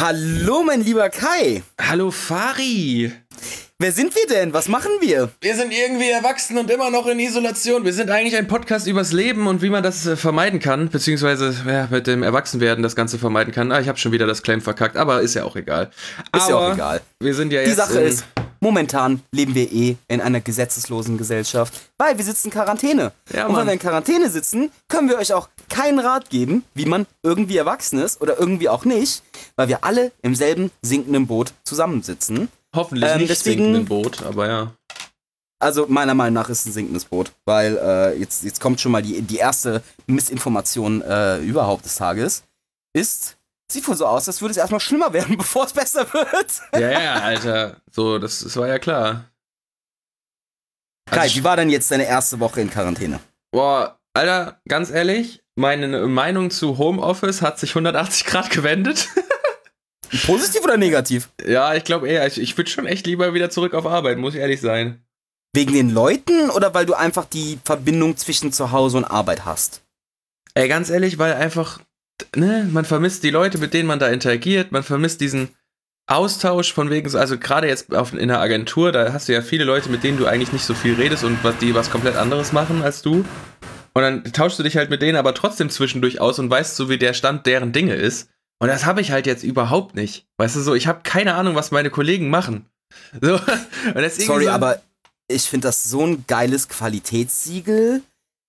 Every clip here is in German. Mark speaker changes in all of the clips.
Speaker 1: Hallo, mein lieber Kai.
Speaker 2: Hallo Fari.
Speaker 1: Wer sind wir denn? Was machen wir?
Speaker 2: Wir sind irgendwie erwachsen und immer noch in Isolation. Wir sind eigentlich ein Podcast übers Leben und wie man das äh, vermeiden kann, beziehungsweise ja, mit dem Erwachsenwerden das Ganze vermeiden kann. Ah, ich habe schon wieder das Claim verkackt, aber ist ja auch egal.
Speaker 1: Ist ja auch egal.
Speaker 2: Wir sind ja
Speaker 1: Die
Speaker 2: jetzt
Speaker 1: Sache
Speaker 2: in,
Speaker 1: ist, momentan leben wir eh in einer gesetzeslosen Gesellschaft, weil wir sitzen in Quarantäne.
Speaker 2: Ja,
Speaker 1: und weil
Speaker 2: Mann.
Speaker 1: wir in Quarantäne sitzen, können wir euch auch keinen Rat geben, wie man irgendwie erwachsen ist oder irgendwie auch nicht, weil wir alle im selben sinkenden Boot zusammensitzen.
Speaker 2: hoffentlich
Speaker 1: ähm,
Speaker 2: nicht
Speaker 1: deswegen-
Speaker 2: sinkenden Boot, aber ja.
Speaker 1: Also meiner Meinung nach ist es ein sinkendes Boot, weil äh, jetzt, jetzt kommt schon mal die, die erste Missinformation äh, überhaupt des Tages. Ist, sieht wohl so aus, als würde es erstmal schlimmer werden, bevor es besser wird.
Speaker 2: Ja, ja, Alter. So, das, das war ja klar.
Speaker 1: Kai,
Speaker 2: Also,
Speaker 1: wie war denn jetzt deine erste Woche in Quarantäne?
Speaker 2: Boah, Alter, ganz ehrlich, meine Meinung zu Homeoffice hat sich 180 Grad gewendet.
Speaker 1: Positiv oder negativ?
Speaker 2: ja, ich glaube eher, ich, ich würde schon echt lieber wieder zurück auf Arbeit, muss ich ehrlich sein.
Speaker 1: Wegen den Leuten oder weil du einfach die Verbindung zwischen Zuhause und Arbeit hast?
Speaker 2: Ey, ganz ehrlich, weil einfach, ne, man vermisst die Leute, mit denen man da interagiert, man vermisst diesen Austausch von wegen, so- also gerade jetzt auf, in der Agentur, da hast du ja viele Leute, mit denen du eigentlich nicht so viel redest und was, die was komplett anderes machen als du. Und dann tauschst du dich halt mit denen aber trotzdem zwischendurch aus und weißt so, wie der Stand deren Dinge ist. Und das habe ich halt jetzt überhaupt nicht. Weißt du so, ich habe keine Ahnung, was meine Kollegen machen. So, und deswegen
Speaker 1: Sorry,
Speaker 2: so,
Speaker 1: aber ich finde das so ein geiles Qualitätssiegel,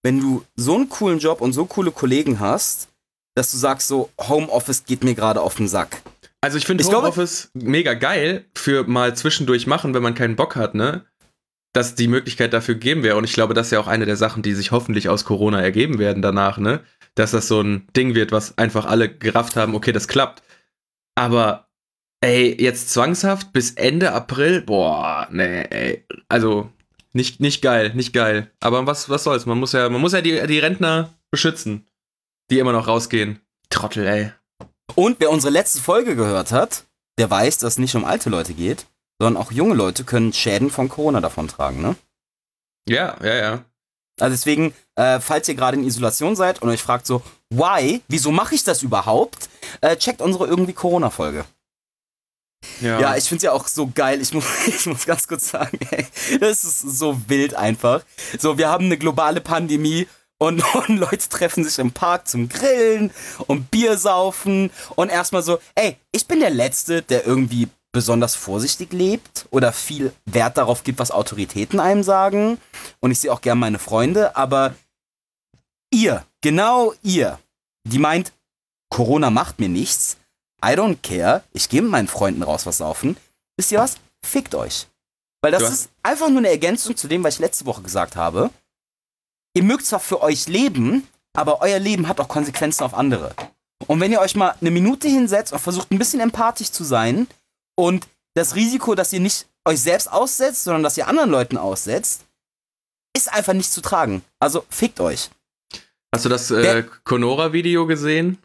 Speaker 1: wenn du so einen coolen Job und so coole Kollegen hast, dass du sagst so, Homeoffice geht mir gerade auf den Sack.
Speaker 2: Also ich finde Homeoffice mega geil für mal zwischendurch machen, wenn man keinen Bock hat, ne? Dass die Möglichkeit dafür gegeben wäre. Und ich glaube, das ist ja auch eine der Sachen, die sich hoffentlich aus Corona ergeben werden danach, ne? Dass das so ein Ding wird, was einfach alle gerafft haben, okay, das klappt. Aber, ey, jetzt zwangshaft bis Ende April, boah, nee, ey. Also, nicht, nicht geil, nicht geil. Aber was, was soll's? Man muss ja, man muss ja die, die Rentner beschützen, die immer noch rausgehen. Trottel, ey.
Speaker 1: Und wer unsere letzte Folge gehört hat, der weiß, dass es nicht um alte Leute geht, sondern auch junge Leute können Schäden von Corona davontragen, ne?
Speaker 2: Ja, ja, ja.
Speaker 1: Also deswegen, äh, falls ihr gerade in Isolation seid und euch fragt so, why, wieso mache ich das überhaupt, äh, checkt unsere irgendwie Corona-Folge. Ja, ich find's ja auch so geil. Ich muss, ich muss ganz kurz sagen, ey, das ist so wild einfach. So, wir haben eine globale Pandemie und, und Leute treffen sich im Park zum Grillen und Bier saufen und erstmal so, ey, ich bin der Letzte, der irgendwie besonders vorsichtig lebt oder viel Wert darauf gibt, was Autoritäten einem sagen. Und ich sehe auch gern meine Freunde, aber ihr, genau ihr, die meint, Corona macht mir nichts, I don't care. Ich gehe mit meinen Freunden raus was saufen. Wisst ihr was? Fickt euch. Weil das
Speaker 2: hast-
Speaker 1: ist einfach nur eine Ergänzung zu dem, was ich letzte Woche gesagt habe. Ihr mögt zwar für euch leben, aber euer Leben hat auch Konsequenzen auf andere. Und wenn ihr euch mal eine Minute hinsetzt und versucht ein bisschen empathisch zu sein und das Risiko, dass ihr nicht euch selbst aussetzt, sondern dass ihr anderen Leuten aussetzt, ist einfach nicht zu tragen. Also fickt euch.
Speaker 2: Hast du das äh, Conora-Video gesehen?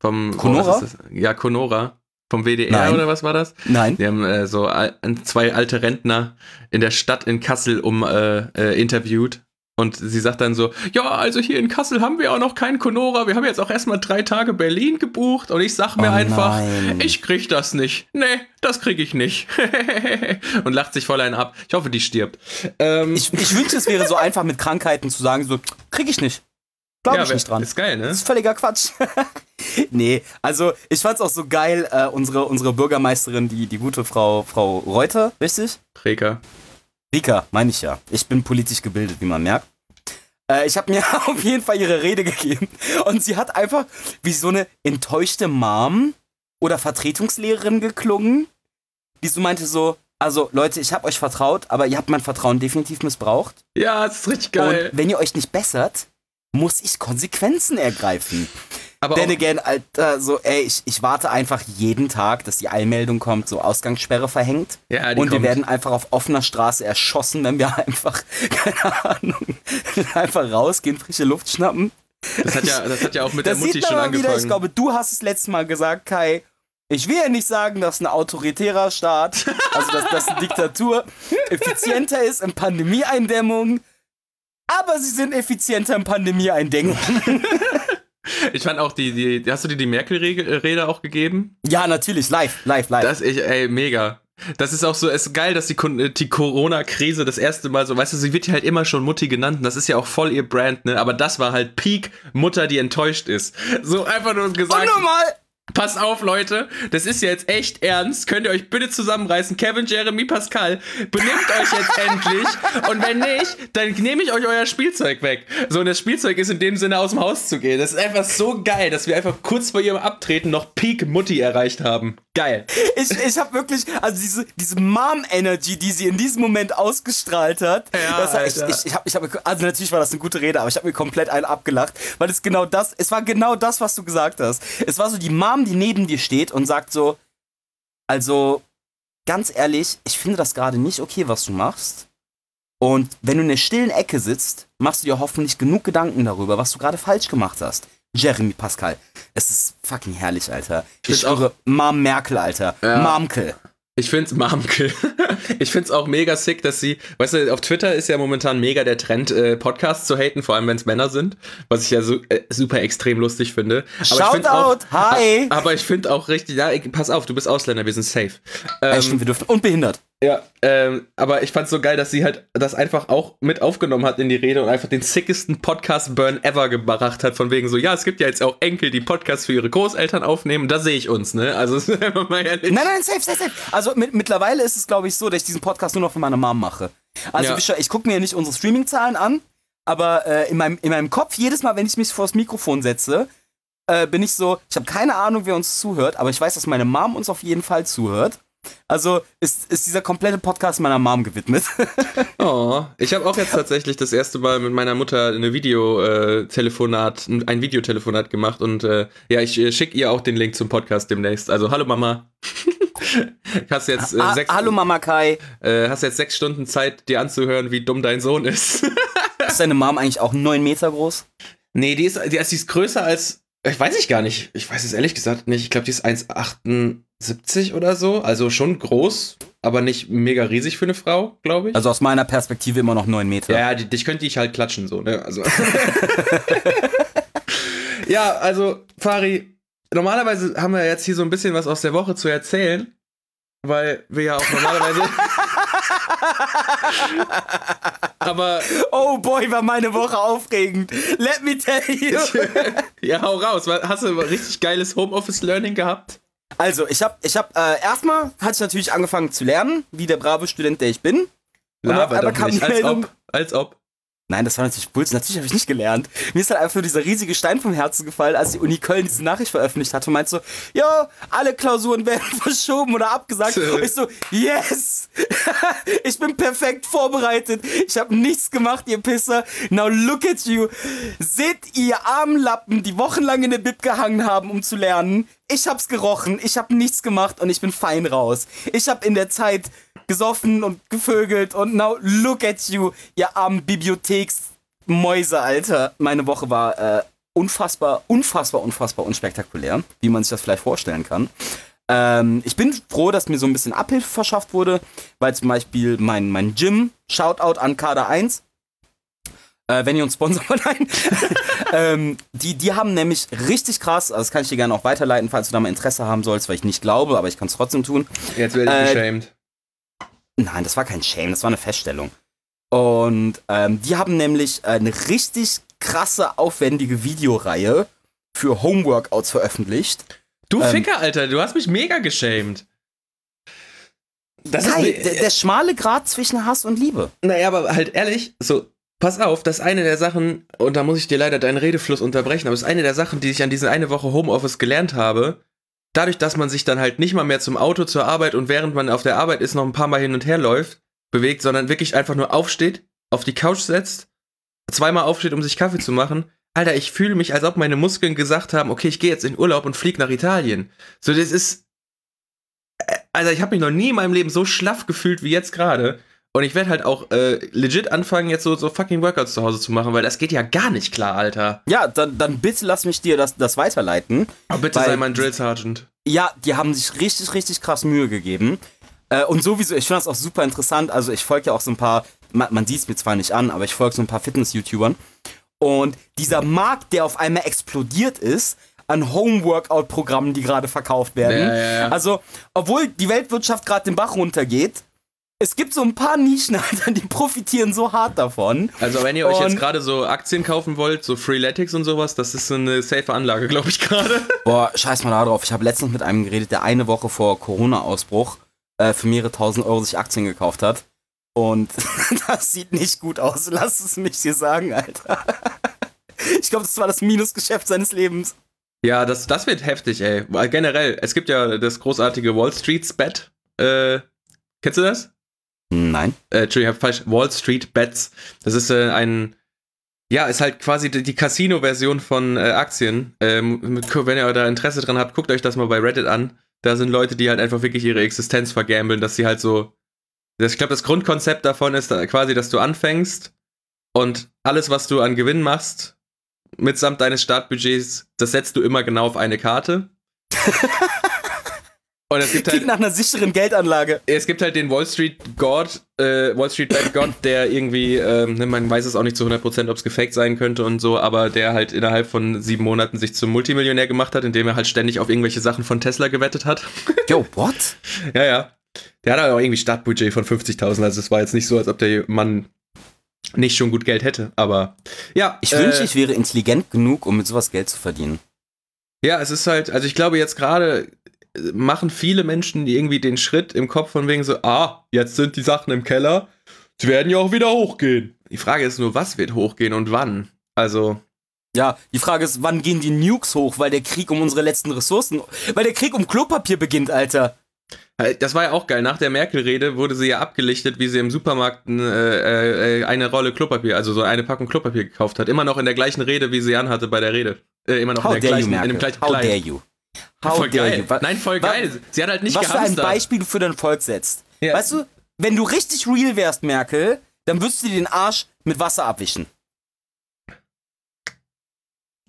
Speaker 2: Vom
Speaker 1: Conora?
Speaker 2: oh, ist das? Ja, Conora. Vom WDR
Speaker 1: Nein.
Speaker 2: oder was war das?
Speaker 1: Nein.
Speaker 2: Die haben äh, so al zwei alte Rentner in der Stadt in Kassel um äh, äh, interviewt. Und sie sagt dann so, ja, also hier in Kassel haben wir auch noch keinen Conora. Wir haben jetzt auch erstmal drei Tage Berlin gebucht. Und ich sag mir
Speaker 1: Oh
Speaker 2: einfach,
Speaker 1: nein.
Speaker 2: ich krieg das nicht. Nee, das krieg ich nicht. und lacht sich voll einen ab. Ich hoffe, die stirbt. Ähm,
Speaker 1: Ich, ich wünschte, es wäre so einfach mit Krankheiten zu sagen, so, krieg ich nicht. Glaube
Speaker 2: ja,
Speaker 1: ich nicht dran.
Speaker 2: Ist geil, ne?
Speaker 1: Das ist völliger Quatsch. nee, also ich fand's auch so geil, äh, unsere, unsere Bürgermeisterin, die, die gute Frau, Frau Reuter, richtig?
Speaker 2: Reker.
Speaker 1: Rika, meine ich ja. Ich bin politisch gebildet, wie man merkt. Äh, ich habe mir auf jeden Fall ihre Rede gegeben. Und sie hat einfach wie so eine enttäuschte Mom oder Vertretungslehrerin geklungen, die so meinte so, also Leute, ich habe euch vertraut, aber ihr habt mein Vertrauen definitiv missbraucht.
Speaker 2: Ja, das ist richtig geil.
Speaker 1: Und wenn ihr euch nicht bessert, muss ich Konsequenzen ergreifen.
Speaker 2: Aber
Speaker 1: Then
Speaker 2: auch,
Speaker 1: again, Alter, so, ey, ich, ich warte einfach jeden Tag, dass die Eilmeldung kommt, so Ausgangssperre verhängt.
Speaker 2: ja, die
Speaker 1: Und wir
Speaker 2: kommt.
Speaker 1: werden einfach auf offener Straße erschossen, wenn wir einfach, keine Ahnung, einfach rausgehen, frische Luft schnappen.
Speaker 2: Das hat ja, das hat ja auch mit der
Speaker 1: Das
Speaker 2: Mutti
Speaker 1: sieht
Speaker 2: schon
Speaker 1: mal wieder,
Speaker 2: angefangen.
Speaker 1: ich glaube, du hast es letztes Mal gesagt, Kai. Ich will ja nicht sagen, dass ein autoritärer Staat, also dass das eine Diktatur, effizienter ist in Pandemieeindämmung, aber sie sind effizienter in Pandemieeindämmung.
Speaker 2: Ich fand auch die, die hast du dir die Merkel-Rede auch gegeben?
Speaker 1: Ja, natürlich, live, live, live.
Speaker 2: Das ich, ey, mega. Das ist auch so, es ist geil, dass die, die Corona-Krise das erste Mal so, weißt du, sie wird ja halt immer schon Mutti genannt, und das ist ja auch voll ihr Brand, ne? Aber das war halt Peak Mutter, die enttäuscht ist. So einfach nur gesagt. Und
Speaker 1: normal,
Speaker 2: Pass auf, Leute, das ist jetzt echt ernst. Könnt ihr euch bitte zusammenreißen? Kevin, Jeremy, Pascal, benimmt euch jetzt endlich. Und wenn nicht, dann nehme ich euch euer Spielzeug weg. So, und das Spielzeug ist in dem Sinne aus dem Haus zu gehen. Das ist einfach so geil, dass wir einfach kurz vor ihrem Abtreten noch Peak Mutti erreicht haben. Geil.
Speaker 1: Ich, ich habe wirklich, also diese, diese Mom-Energy, die sie in diesem Moment ausgestrahlt hat. Ja, das war, ich, ich, ich hab, ich hab, also natürlich war das eine gute Rede, aber ich habe mir komplett einen abgelacht, weil es genau das, es war genau das, was du gesagt hast. Es war so die Mom Mom, die neben dir steht und sagt so, also ganz ehrlich, ich finde das gerade nicht okay, was du machst. Und wenn du in der stillen Ecke sitzt, machst du dir hoffentlich genug Gedanken darüber, was du gerade falsch gemacht hast. Jeremy Pascal. Es ist fucking herrlich, Alter. Ich schwöre, Mom Merkel, Alter. Ja. Mamkel.
Speaker 2: Ich find's Mamke. Ich find's auch mega sick, dass sie, weißt du, auf Twitter ist ja momentan mega der Trend, äh, Podcasts zu haten, vor allem wenn es Männer sind, was ich ja so, äh, super extrem lustig finde.
Speaker 1: Aber Shoutout, auch, hi!
Speaker 2: Aber ich finde auch richtig, ja, pass auf, du bist Ausländer, wir sind safe.
Speaker 1: Ähm, ja, stimmt, wir dürfen, und behindert.
Speaker 2: Ja, ähm, aber ich fand's so geil, dass sie halt das einfach auch mit aufgenommen hat in die Rede und einfach den sickesten Podcast-Burn ever gebracht hat, von wegen so, ja, es gibt ja jetzt auch Enkel, die Podcasts für ihre Großeltern aufnehmen, da sehe ich uns, ne? Also,
Speaker 1: mal ehrlich. Nein, nein, safe, safe, safe. Also, mit, mittlerweile ist es, glaube ich, so, dass ich diesen Podcast nur noch für meine Mom mache. Also, ja. ich gucke mir ja nicht unsere Streaming-Zahlen an, aber äh, in, meinem, in meinem Kopf, jedes Mal, wenn ich mich vor das Mikrofon setze, äh, bin ich so, ich habe keine Ahnung, wer uns zuhört, aber ich weiß, dass meine Mom uns auf jeden Fall zuhört. Also ist, ist dieser komplette Podcast meiner Mom gewidmet.
Speaker 2: oh, ich habe auch jetzt tatsächlich das erste Mal mit meiner Mutter eine Videotelefonat, äh, ein Videotelefonat gemacht und äh, ja, ich äh, schicke ihr auch den Link zum Podcast demnächst. Also hallo Mama. hast jetzt äh,
Speaker 1: sechs, Hallo Mama Kai.
Speaker 2: Äh, hast jetzt sechs Stunden Zeit, dir anzuhören, wie dumm dein Sohn ist.
Speaker 1: ist deine Mom eigentlich auch neun Meter groß?
Speaker 2: Nee, die ist, die ist, die ist größer als. Ich weiß ich gar nicht. Ich weiß es ehrlich gesagt nicht. Ich glaube, die ist 1,88 70 oder so. Also schon groß, aber nicht mega riesig für eine Frau, glaube ich.
Speaker 1: Also aus meiner Perspektive immer noch 9 Meter.
Speaker 2: Ja, die, dich könnte ich halt klatschen, so, ne? Also. ja, also, Fari, normalerweise haben wir jetzt hier so ein bisschen was aus der Woche zu erzählen, weil wir ja auch normalerweise. aber.
Speaker 1: Oh boy, war meine Woche aufregend. Let me tell you.
Speaker 2: ja, hau raus. Hast du richtig geiles Homeoffice-Learning gehabt?
Speaker 1: Also, ich habe ich hab, äh, erstmal hatte ich natürlich angefangen zu lernen, wie der brave Student, der ich bin.
Speaker 2: Laber doch nicht, als ob, als ob.
Speaker 1: Nein, das war natürlich Bullshit. Natürlich habe ich nicht gelernt. Mir ist halt einfach nur dieser riesige Stein vom Herzen gefallen, als die Uni Köln diese Nachricht veröffentlicht hat und meinte so, ja, alle Klausuren werden verschoben oder abgesagt. und ich so, yes! ich bin perfekt vorbereitet. Ich habe nichts gemacht, ihr Pisser. Now look at you. Seht ihr armen Lappen, die wochenlang in der Bib gehangen haben, um zu lernen. Ich hab's gerochen, ich hab nichts gemacht und ich bin fein raus. Ich hab in der Zeit gesoffen und gevögelt und now look at you, ihr armen Bibliotheksmäuse, Alter. Meine Woche war äh, unfassbar, unfassbar, unfassbar unspektakulär, wie man sich das vielleicht vorstellen kann. Ähm, ich bin froh, dass mir so ein bisschen Abhilfe verschafft wurde, weil zum Beispiel mein, mein Gym, Shoutout an Kader 1, äh, wenn ihr uns sponsert, nein. ähm, die, die haben nämlich richtig krass, also das kann ich dir gerne auch weiterleiten, falls du da mal Interesse haben sollst, weil ich nicht glaube, aber ich kann es trotzdem tun.
Speaker 2: Jetzt werde ich äh, geschämt.
Speaker 1: Nein, das war kein Shame, das war eine Feststellung. Und ähm, die haben nämlich eine richtig krasse, aufwendige Videoreihe für Homeworkouts veröffentlicht.
Speaker 2: Du ähm, Ficker, Alter, du hast mich mega geschämt.
Speaker 1: Das Kai, ist, der, der schmale Grad zwischen Hass und Liebe.
Speaker 2: Naja, aber halt ehrlich, so, pass auf, das ist eine der Sachen, und da muss ich dir leider deinen Redefluss unterbrechen, aber das ist eine der Sachen, die ich an diese eine Woche Homeoffice gelernt habe, dadurch, dass man sich dann halt nicht mal mehr zum Auto, zur Arbeit und während man auf der Arbeit ist, noch ein paar Mal hin und her läuft, bewegt, sondern wirklich einfach nur aufsteht, auf die Couch setzt, zweimal aufsteht, um sich Kaffee zu machen. Alter, ich fühle mich, als ob meine Muskeln gesagt haben, okay, ich gehe jetzt in Urlaub und flieg nach Italien. So, das ist. Alter, ich habe mich noch nie in meinem Leben so schlaff gefühlt wie jetzt gerade. Und ich werde halt auch äh, legit anfangen, jetzt so, so fucking Workouts zu Hause zu machen, weil das geht ja gar nicht klar, Alter.
Speaker 1: Ja, dann, dann bitte lass mich dir das, das weiterleiten.
Speaker 2: Aber bitte sei mein Drill Sergeant.
Speaker 1: Ja, die haben sich richtig, richtig krass Mühe gegeben. Äh, und sowieso, ich finde das auch super interessant. Also, ich folge ja auch so ein paar, man, man sieht es mir zwar nicht an, aber ich folge so ein paar Fitness-YouTubern. Und dieser Markt, der auf einmal explodiert ist, an Home-Workout-Programmen, die gerade verkauft werden.
Speaker 2: Ja, ja, ja.
Speaker 1: Also, obwohl die Weltwirtschaft gerade den Bach runtergeht, es gibt so ein paar Nischen, Alter, die profitieren so hart davon.
Speaker 2: Also wenn ihr euch
Speaker 1: Und-
Speaker 2: jetzt gerade so Aktien kaufen wollt, so Freeletics und sowas, das ist so eine safe Anlage, glaube ich gerade.
Speaker 1: Boah, scheiß mal da drauf. Ich habe letztens mit einem geredet, der eine Woche vor Corona-Ausbruch äh, für mehrere tausend Euro sich Aktien gekauft hat. Und das sieht nicht gut aus. Lass es mich dir sagen, Alter. Ich glaube, das war das Minusgeschäft seines Lebens.
Speaker 2: Ja, das, das wird heftig, ey. Weil generell, es gibt ja das großartige Wall Street's Bet. Äh, kennst du das?
Speaker 1: Nein.
Speaker 2: Äh, Entschuldigung, ich falsch. Wall Street Bets. Das ist äh, ein, ja, ist halt quasi die, die Casino-Version von äh, Aktien. Ähm, wenn ihr da Interesse dran habt, guckt euch das mal bei Reddit an. Da sind Leute, die halt einfach wirklich ihre Existenz vergambeln, dass sie halt so. Das, ich glaube, das Grundkonzept davon ist da quasi, dass du anfängst und alles, was du an Gewinn machst, mitsamt deines Startbudgets, das setzt du immer genau auf eine Karte. und es gibt halt
Speaker 1: Klingt nach einer sicheren Geldanlage.
Speaker 2: es gibt halt den Wall Street God, äh, Wall Street Bad God, der irgendwie, ähm, ne, man weiß es auch nicht zu 100%, ob es gefaked sein könnte und so, aber der halt innerhalb von sieben Monaten sich zum Multimillionär gemacht hat, indem er halt ständig auf irgendwelche Sachen von Tesla gewettet hat.
Speaker 1: Yo, what?
Speaker 2: ja, ja. Der hat aber auch irgendwie Startbudget von 50.000, also es war jetzt nicht so, als ob der Mann nicht schon gut Geld hätte, aber ja.
Speaker 1: Ich
Speaker 2: äh,
Speaker 1: wünschte, ich wäre intelligent genug, um mit sowas Geld zu verdienen.
Speaker 2: Ja, es ist halt, also ich glaube jetzt gerade machen viele Menschen irgendwie den Schritt im Kopf von wegen so, ah, jetzt sind die Sachen im Keller, sie werden ja auch wieder hochgehen. Die Frage ist nur, was wird hochgehen und wann? Also,
Speaker 1: Ja, die Frage ist, wann gehen die Nukes hoch, weil der Krieg um unsere letzten Ressourcen, weil der Krieg um Klopapier beginnt, Alter.
Speaker 2: das war ja auch geil. Nach der Merkel-Rede wurde sie ja abgelichtet, wie sie im Supermarkt äh, äh, eine Rolle Klopapier, also so eine Packung Klopapier gekauft hat. Immer noch in der gleichen Rede, wie sie anhatte bei der Rede. Äh, immer noch
Speaker 1: How
Speaker 2: in, der gleichen, in dem gleichen
Speaker 1: How
Speaker 2: Kleid.
Speaker 1: dare you? How
Speaker 2: voll geil.
Speaker 1: you?
Speaker 2: Nein, voll geil. Sie hat halt nicht
Speaker 1: Was für ein. Beispiel du für dein Volk setzt.
Speaker 2: Ja.
Speaker 1: Weißt du, wenn du richtig real wärst, Merkel, dann würdest du dir den Arsch mit Wasser abwischen.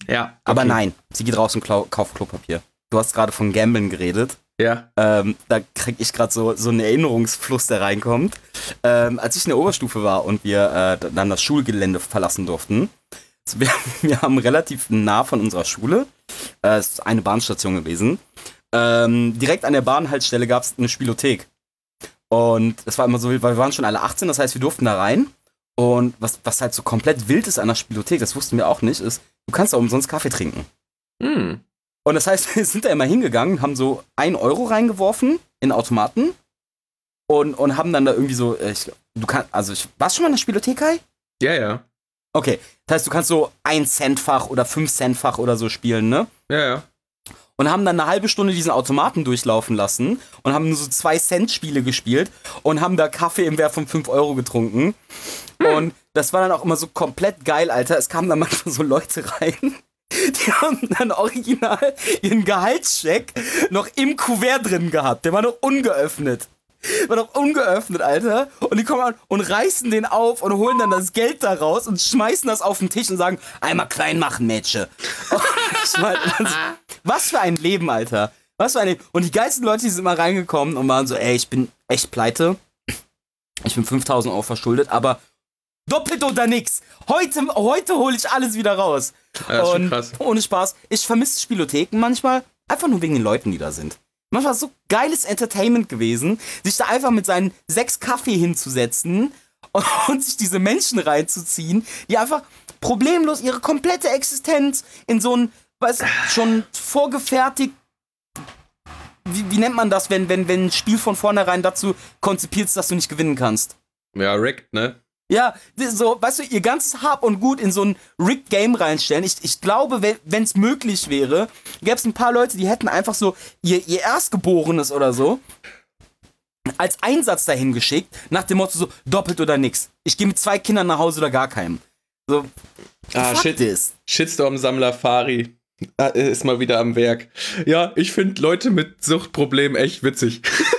Speaker 2: Ja.
Speaker 1: Aber
Speaker 2: okay.
Speaker 1: nein, sie geht raus und kauft Klopapier. Du hast gerade von Gambeln geredet.
Speaker 2: Ja.
Speaker 1: Ähm, da krieg ich gerade so, so einen Erinnerungsfluss, der reinkommt. Ähm, als ich in der Oberstufe war und wir äh, dann das Schulgelände verlassen durften, wir, wir haben relativ nah von unserer Schule, äh, es ist eine Bahnstation gewesen, ähm, direkt an der Bahnhaltestelle gab es eine Spielothek. Und es war immer so wild, weil wir waren schon alle 18, das heißt, wir durften da rein. Und was, was halt so komplett wild ist an der Spielothek, das wussten wir auch nicht, ist, du kannst da umsonst Kaffee trinken.
Speaker 2: Hm.
Speaker 1: Und das heißt, wir sind da immer hingegangen, haben so ein Euro reingeworfen in Automaten und, und haben dann da irgendwie so, äh, ich, du kannst, also ich, warst du schon mal in der Spielothek, Kai?
Speaker 2: Ja, ja.
Speaker 1: Okay, das heißt, du kannst so ein Centfach oder fünf Centfach oder so spielen, ne?
Speaker 2: Ja, ja.
Speaker 1: Und haben dann eine halbe Stunde diesen Automaten durchlaufen lassen und haben nur so zwei Cent Spiele gespielt und haben da Kaffee im Wert von 5 Euro getrunken. Und das war dann auch immer so komplett geil, Alter. Es kamen dann manchmal so Leute rein, die haben dann original ihren Gehaltscheck noch im Kuvert drin gehabt. Der war noch ungeöffnet. War noch ungeöffnet, Alter. Und die kommen an und reißen den auf und holen dann das Geld da raus und schmeißen das auf den Tisch und sagen, einmal klein machen, Mädchen. Also, was für ein Leben, Alter. Was für ein Leben. Und die geilsten Leute, die sind immer reingekommen und waren so, ey, ich bin echt pleite. Ich bin 5000 Euro verschuldet, aber doppelt oder nix. Heute, heute hole ich alles wieder raus.
Speaker 2: Ja,
Speaker 1: und ohne Spaß. Ich vermisse Spielotheken manchmal, einfach nur wegen den Leuten, die da sind. Manchmal so geiles Entertainment gewesen, sich da einfach mit seinen sechs Kaffee hinzusetzen und, sich diese Menschen reinzuziehen, die einfach problemlos ihre komplette Existenz in so ein, weißt du, schon vorgefertigt, wie, wie nennt man das, wenn, wenn, wenn ein Spiel von vornherein dazu konzipiert ist, dass du nicht gewinnen kannst?
Speaker 2: Ja, rigged, ne?
Speaker 1: Ja, so, weißt du, ihr ganzes Hab und Gut in so ein Rigged Game reinstellen. Ich, ich glaube, wenn es möglich wäre, gäbe es ein paar Leute, die hätten einfach so ihr, ihr Erstgeborenes oder so als Einsatz dahin geschickt, nach dem Motto so, doppelt oder nix. Ich gehe mit zwei Kindern nach Hause oder gar keinem. So,
Speaker 2: Ah, shit.
Speaker 1: this.
Speaker 2: Shitstorm-Sammler Fari ah, ist mal wieder am Werk. Ja, ich finde Leute mit Suchtproblemen echt witzig.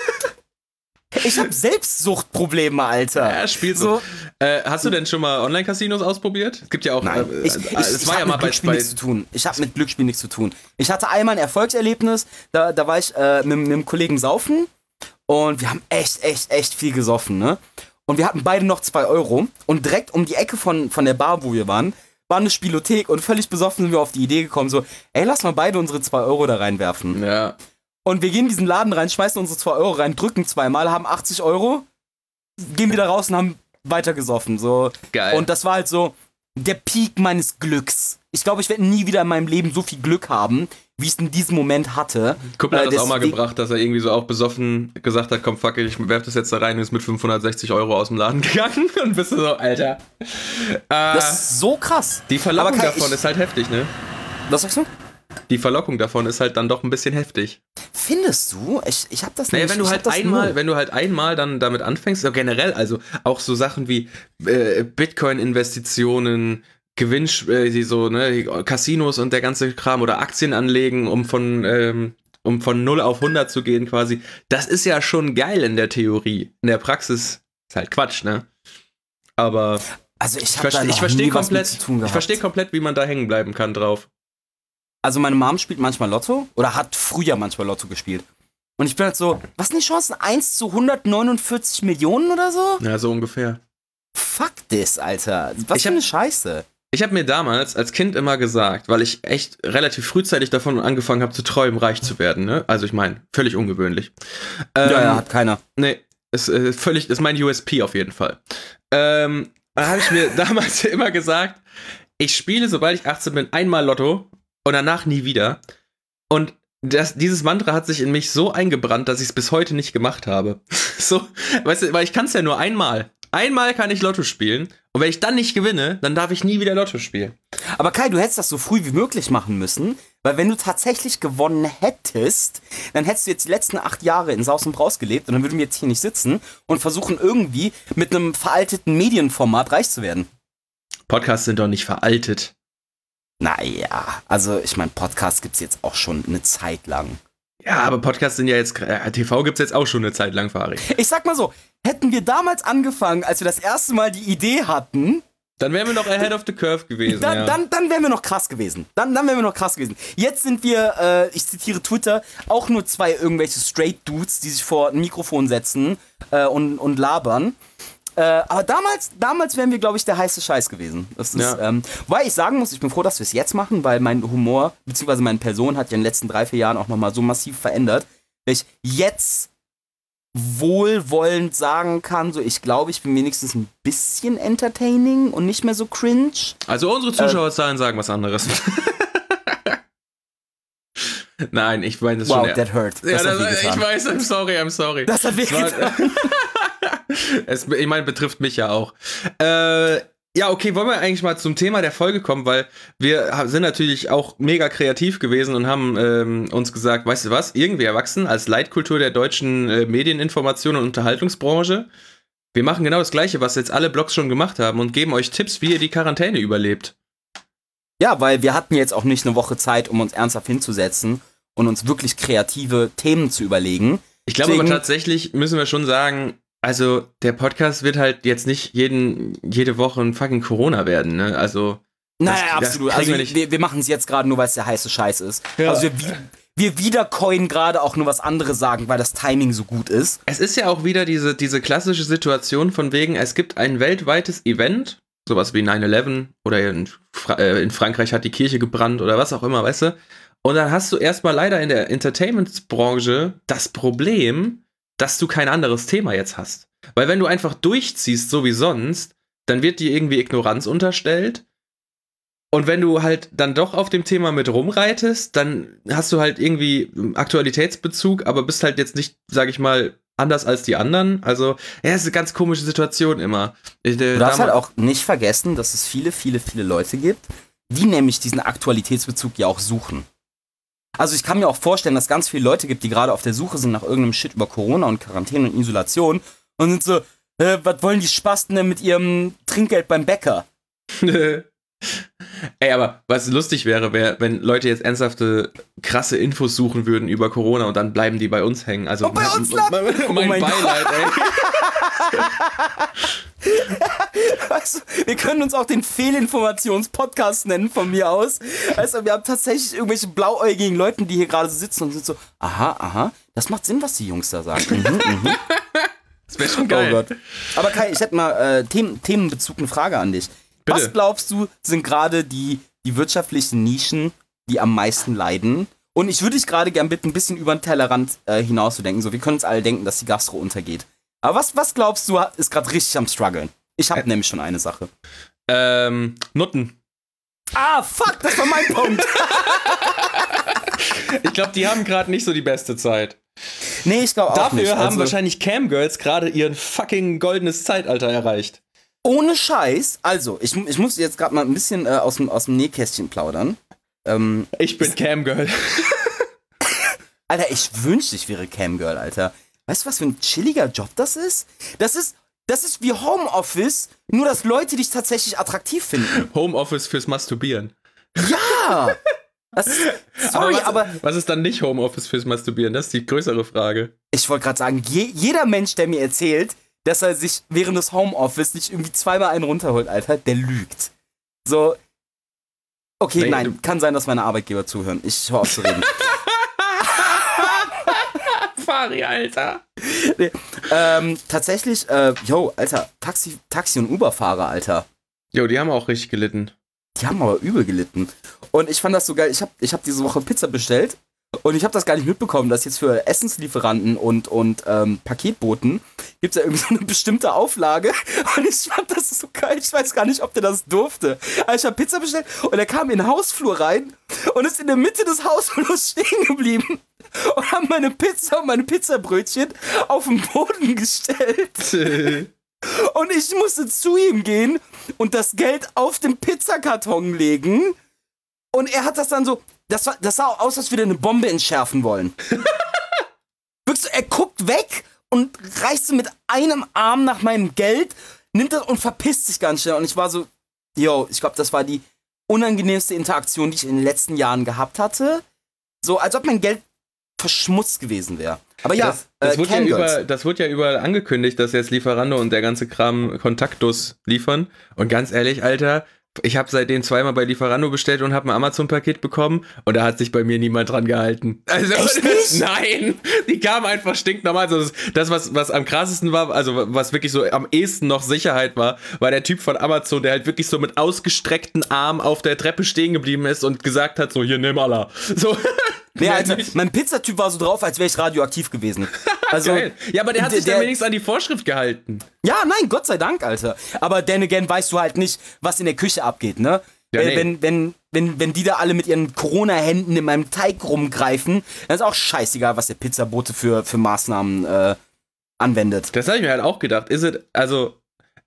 Speaker 1: Ich habe selbst Suchtprobleme, Alter.
Speaker 2: Ja, spielt so.
Speaker 1: So.
Speaker 2: Äh, hast du denn schon mal Online-Casinos ausprobiert? Es gibt ja auch.
Speaker 1: Nein,
Speaker 2: Äh,
Speaker 1: ich,
Speaker 2: äh,
Speaker 1: ich,
Speaker 2: es
Speaker 1: ich
Speaker 2: war ja mal bei, bei
Speaker 1: nichts zu tun. Ich habe mit Glücksspiel nichts zu tun. Ich hatte einmal ein Erfolgserlebnis, da, da war ich äh, mit, mit einem Kollegen saufen und wir haben echt, echt, echt viel gesoffen, ne? Und wir hatten beide noch zwei Euro und direkt um die Ecke von, von der Bar, wo wir waren, war eine Spielothek und völlig besoffen sind wir auf die Idee gekommen, so, ey, lass mal beide unsere 2 Euro da reinwerfen.
Speaker 2: Ja.
Speaker 1: Und wir gehen in diesen Laden rein, schmeißen unsere 2 Euro rein, drücken zweimal, haben 80 Euro, gehen wieder raus und haben weitergesoffen. So.
Speaker 2: Geil.
Speaker 1: Und das war halt so der Peak meines Glücks. Ich glaube, ich werde nie wieder in meinem Leben so viel Glück haben, wie ich es in diesem Moment hatte.
Speaker 2: Kuppel hat
Speaker 1: Äh,
Speaker 2: das auch mal gebracht, dass er irgendwie so auch besoffen gesagt hat, komm fuck it, ich werf das jetzt da rein und ist mit 560 Euro aus dem Laden gegangen und bist du so, Alter. Äh,
Speaker 1: Das ist so krass.
Speaker 2: die
Speaker 1: Kai,
Speaker 2: davon
Speaker 1: ich-
Speaker 2: ist halt heftig, ne?
Speaker 1: Was sagst du?
Speaker 2: Die Verlockung davon ist halt dann doch ein bisschen heftig.
Speaker 1: Findest du? Ich, ich habe das
Speaker 2: Naja,
Speaker 1: nicht.
Speaker 2: wenn du halt einmal, wenn du halt einmal dann damit anfängst, so generell, also auch so Sachen wie äh, Bitcoin-Investitionen, Gewinn, äh, die so, ne, Casinos und der ganze Kram oder Aktien anlegen, um von, ähm, um von 0 auf 100 zu gehen quasi, das ist ja schon geil in der Theorie. In der Praxis ist halt Quatsch, ne? Aber
Speaker 1: Also ich
Speaker 2: ich, verstehe
Speaker 1: mit
Speaker 2: komplett, ich verstehe komplett, wie man da hängen bleiben kann drauf.
Speaker 1: Also meine Mom spielt manchmal Lotto oder hat früher manchmal Lotto gespielt. Und ich bin halt so, was sind die Chancen? 1 zu 149 Millionen oder so?
Speaker 2: Ja, so ungefähr.
Speaker 1: Fuck this, Alter. Was
Speaker 2: Ich
Speaker 1: für
Speaker 2: hab-
Speaker 1: eine Scheiße.
Speaker 2: Ich habe mir damals als Kind immer gesagt, weil ich echt relativ frühzeitig davon angefangen habe zu träumen, reich zu werden. Ne? Also ich meine, völlig ungewöhnlich. Ähm,
Speaker 1: ja, ja, hat keiner.
Speaker 2: Nee, ist äh, völlig, ist mein USP auf jeden Fall. Ähm, da habe ich mir damals immer gesagt, ich spiele, sobald ich 18 bin, einmal Lotto und danach nie wieder. Und das, dieses Mantra hat sich in mich so eingebrannt, dass ich es bis heute nicht gemacht habe. so, weißt du, weil ich kann es ja nur einmal. Einmal kann ich Lotto spielen und wenn ich dann nicht gewinne, dann darf ich nie wieder Lotto spielen.
Speaker 1: Aber Kai, du hättest das so früh wie möglich machen müssen, weil wenn du tatsächlich gewonnen hättest, dann hättest du jetzt die letzten acht Jahre in Saus und Braus gelebt und dann würden wir jetzt hier nicht sitzen und versuchen irgendwie mit einem veralteten Medienformat reich zu werden.
Speaker 2: Podcasts sind doch nicht veraltet.
Speaker 1: Naja, also ich meine, Podcasts gibt's jetzt auch schon eine Zeit lang.
Speaker 2: Ja, aber Podcasts sind ja jetzt, äh, TV gibt's jetzt auch schon eine Zeit lang, Fari.
Speaker 1: Ich sag mal so, hätten wir damals angefangen, als wir das erste Mal die Idee hatten,
Speaker 2: Dann wären wir noch ahead of the curve gewesen.
Speaker 1: dann,
Speaker 2: ja.
Speaker 1: dann, dann wären wir noch krass gewesen. Dann, dann wären wir noch krass gewesen. Jetzt sind wir, äh, ich zitiere Twitter, auch nur zwei irgendwelche Straight Dudes, die sich vor ein Mikrofon setzen äh, und, und labern. Äh, aber damals, damals wären wir, glaube ich, der heiße Scheiß gewesen. Das ist,
Speaker 2: Ja.
Speaker 1: ähm, wobei ich sagen muss, ich bin froh, dass wir es jetzt machen, weil mein Humor, beziehungsweise meine Person hat ja in den letzten drei, vier Jahren auch nochmal so massiv verändert, dass ich jetzt wohlwollend sagen kann, so ich glaube, ich bin wenigstens ein bisschen entertaining und nicht mehr so cringe.
Speaker 2: Also unsere Zuschauerzahlen sagen was anderes. Nein, ich meine das
Speaker 1: Wow,
Speaker 2: schon.
Speaker 1: that hurt. Das
Speaker 2: ja, das, ich weiß, I'm sorry, I'm sorry.
Speaker 1: Das hat wehgetan.
Speaker 2: es, ich meine, betrifft mich ja auch. Äh, ja, okay, wollen wir eigentlich mal zum Thema der Folge kommen, weil wir sind natürlich auch mega kreativ gewesen und haben ähm, uns gesagt, weißt du was, irgendwie erwachsen als Leitkultur der deutschen äh, Medieninformation und Unterhaltungsbranche. Wir machen genau das Gleiche, was jetzt alle Blogs schon gemacht haben und geben euch Tipps, wie ihr die Quarantäne überlebt.
Speaker 1: Ja, weil wir hatten jetzt auch nicht eine Woche Zeit, um uns ernsthaft hinzusetzen und uns wirklich kreative Themen zu überlegen.
Speaker 2: Ich glaube aber
Speaker 1: Deswegen-
Speaker 2: tatsächlich müssen wir schon sagen, also der Podcast wird halt jetzt nicht jeden, jede Woche ein fucking Corona werden, ne? Also.
Speaker 1: Naja,
Speaker 2: das
Speaker 1: absolut.
Speaker 2: kriegen
Speaker 1: Also
Speaker 2: wir
Speaker 1: wir, wir, machen es jetzt gerade nur, weil es der heiße Scheiß ist.
Speaker 2: Ja.
Speaker 1: Also wir, wi- wir wiedercoin gerade auch nur was anderes sagen, weil das Timing so gut ist.
Speaker 2: Es ist ja auch wieder diese, diese klassische Situation von wegen, es gibt ein weltweites Event, sowas wie 9-11 oder in, Fra äh, in Frankreich hat die Kirche gebrannt oder was auch immer, weißt du? Und dann hast du erstmal leider in der Entertainment-Branche das Problem, dass du kein anderes Thema jetzt hast. Weil wenn du einfach durchziehst, so wie sonst, dann wird dir irgendwie Ignoranz unterstellt. Und wenn du halt dann doch auf dem Thema mit rumreitest, dann hast du halt irgendwie Aktualitätsbezug, aber bist halt jetzt nicht, sag ich mal, anders als die anderen. Also, ja, es ist eine ganz komische Situation immer. Äh,
Speaker 1: Du darfst halt auch nicht vergessen, dass es viele, viele, viele Leute gibt, die nämlich diesen Aktualitätsbezug ja auch suchen. Also ich kann mir auch vorstellen, dass es ganz viele Leute gibt, die gerade auf der Suche sind nach irgendeinem Shit über Corona und Quarantäne und Isolation und sind so, äh, was wollen die Spasten denn mit ihrem Trinkgeld beim Bäcker?
Speaker 2: Ey, aber was lustig wäre, wäre, wenn Leute jetzt ernsthafte, krasse Infos suchen würden über Corona und dann bleiben die bei uns hängen. Also
Speaker 1: Und bei uns
Speaker 2: mein,
Speaker 1: landen.
Speaker 2: mein,
Speaker 1: Oh
Speaker 2: mein
Speaker 1: mein
Speaker 2: Beileid, ey.
Speaker 1: Weißt du, wir können uns auch den Fehlinformations-Podcast nennen von mir aus. Also wir haben tatsächlich irgendwelche blauäugigen Leuten, die hier gerade so sitzen und sind so, aha, aha, das macht Sinn, was die Jungs da sagen. Mhm, mhm.
Speaker 2: Das wäre schon geil.
Speaker 1: Oh Gott. Aber Kai, ich hätte mal äh, Themen, Themenbezug eine Frage an dich. Bitte. Was glaubst du, sind gerade die, die wirtschaftlichen Nischen, die am meisten leiden? Und ich würde dich gerade gern bitten, ein bisschen über den Tellerrand äh, hinauszudenken. So, wir können uns alle denken, dass die Gastro untergeht. Aber was, was glaubst du, ist gerade richtig am struggeln? Ich habe äh, nämlich schon eine Sache.
Speaker 2: Ähm, Nutten.
Speaker 1: Ah, fuck, das war mein Punkt.
Speaker 2: ich glaube, die haben gerade nicht so die beste Zeit.
Speaker 1: Nee, ich glaube auch
Speaker 2: Dafür
Speaker 1: nicht.
Speaker 2: Dafür haben also, wahrscheinlich Camgirls gerade ihren fucking goldenes Zeitalter erreicht.
Speaker 1: Ohne Scheiß. Also, ich, ich muss jetzt gerade mal ein bisschen äh, aus, dem, aus dem Nähkästchen plaudern.
Speaker 2: Ähm, ich bin Camgirl.
Speaker 1: Alter, ich wünschte, ich wäre Camgirl, Alter. Weißt du, was für ein chilliger Job das ist? Das ist, das ist wie Homeoffice, nur dass Leute dich tatsächlich attraktiv finden.
Speaker 2: Homeoffice fürs Masturbieren.
Speaker 1: Ja!
Speaker 2: Ist, sorry, aber was, aber. Was ist dann nicht Homeoffice fürs Masturbieren? Das ist die größere Frage.
Speaker 1: Ich wollte gerade sagen, je, jeder Mensch, der mir erzählt, dass er sich während des Homeoffice nicht irgendwie zweimal einen runterholt, Alter, der lügt. So. Okay, nee, nein, kann sein, dass meine Arbeitgeber zuhören. Ich höre auf zu reden.
Speaker 2: Fari, Alter.
Speaker 1: Nee, ähm, tatsächlich, äh, yo, Alter, Taxi, Taxi- und Uber-Fahrer, Alter.
Speaker 2: Jo, die haben auch richtig gelitten.
Speaker 1: Die haben aber übel gelitten. Und ich fand das so geil. Ich habe ich hab diese Woche Pizza bestellt und ich habe das gar nicht mitbekommen, dass jetzt für Essenslieferanten und, und ähm, Paketboten gibt es ja irgendwie so eine bestimmte Auflage. Und ich fand das so geil. Ich weiß gar nicht, ob der das durfte. Also ich habe Pizza bestellt und er kam in den Hausflur rein und ist in der Mitte des Hausflurs stehen geblieben und haben meine Pizza und meine Pizzabrötchen auf den Boden gestellt. und ich musste zu ihm gehen und das Geld auf den Pizzakarton legen. Und er hat das dann so, das, war, das sah aus, als würde er eine Bombe entschärfen wollen. Wirklich, er guckt weg und reißt so mit einem Arm nach meinem Geld, nimmt das und verpisst sich ganz schnell. Und ich war so, yo, ich glaube, das war die unangenehmste Interaktion, die ich in den letzten Jahren gehabt hatte. So, als ob mein Geld verschmutzt gewesen wäre. Aber ja,
Speaker 2: das, das, äh, wird ja über, das wird ja überall angekündigt, dass jetzt Lieferando und der ganze Kram Kontaktdos liefern. Und ganz ehrlich, Alter, ich habe seitdem zweimal bei Lieferando bestellt und habe ein Amazon-Paket bekommen und da hat sich bei mir niemand dran gehalten. Also nein, die kamen einfach stinknormal. Also das, das, was, was am krassesten war, also was wirklich so am ehesten noch Sicherheit war, war der Typ von Amazon, der halt wirklich so mit ausgestreckten Armen auf der Treppe stehen geblieben ist und gesagt hat, so hier nimm Allah. So.
Speaker 1: Nee, also, mein Pizzatyp war so drauf, als wäre ich radioaktiv gewesen.
Speaker 2: Also, Geil. Ja, aber der hat sich der, dann wenigstens an die Vorschrift gehalten.
Speaker 1: Ja, nein, Gott sei Dank, Alter. Aber then again weißt du halt nicht, was in der Küche abgeht, ne? Ja, nee. wenn, wenn, wenn, wenn die da alle mit ihren Corona-Händen in meinem Teig rumgreifen, dann ist auch scheißegal, was der Pizzabote für, für Maßnahmen äh, anwendet.
Speaker 2: Das habe ich mir halt auch gedacht. Ist es, also,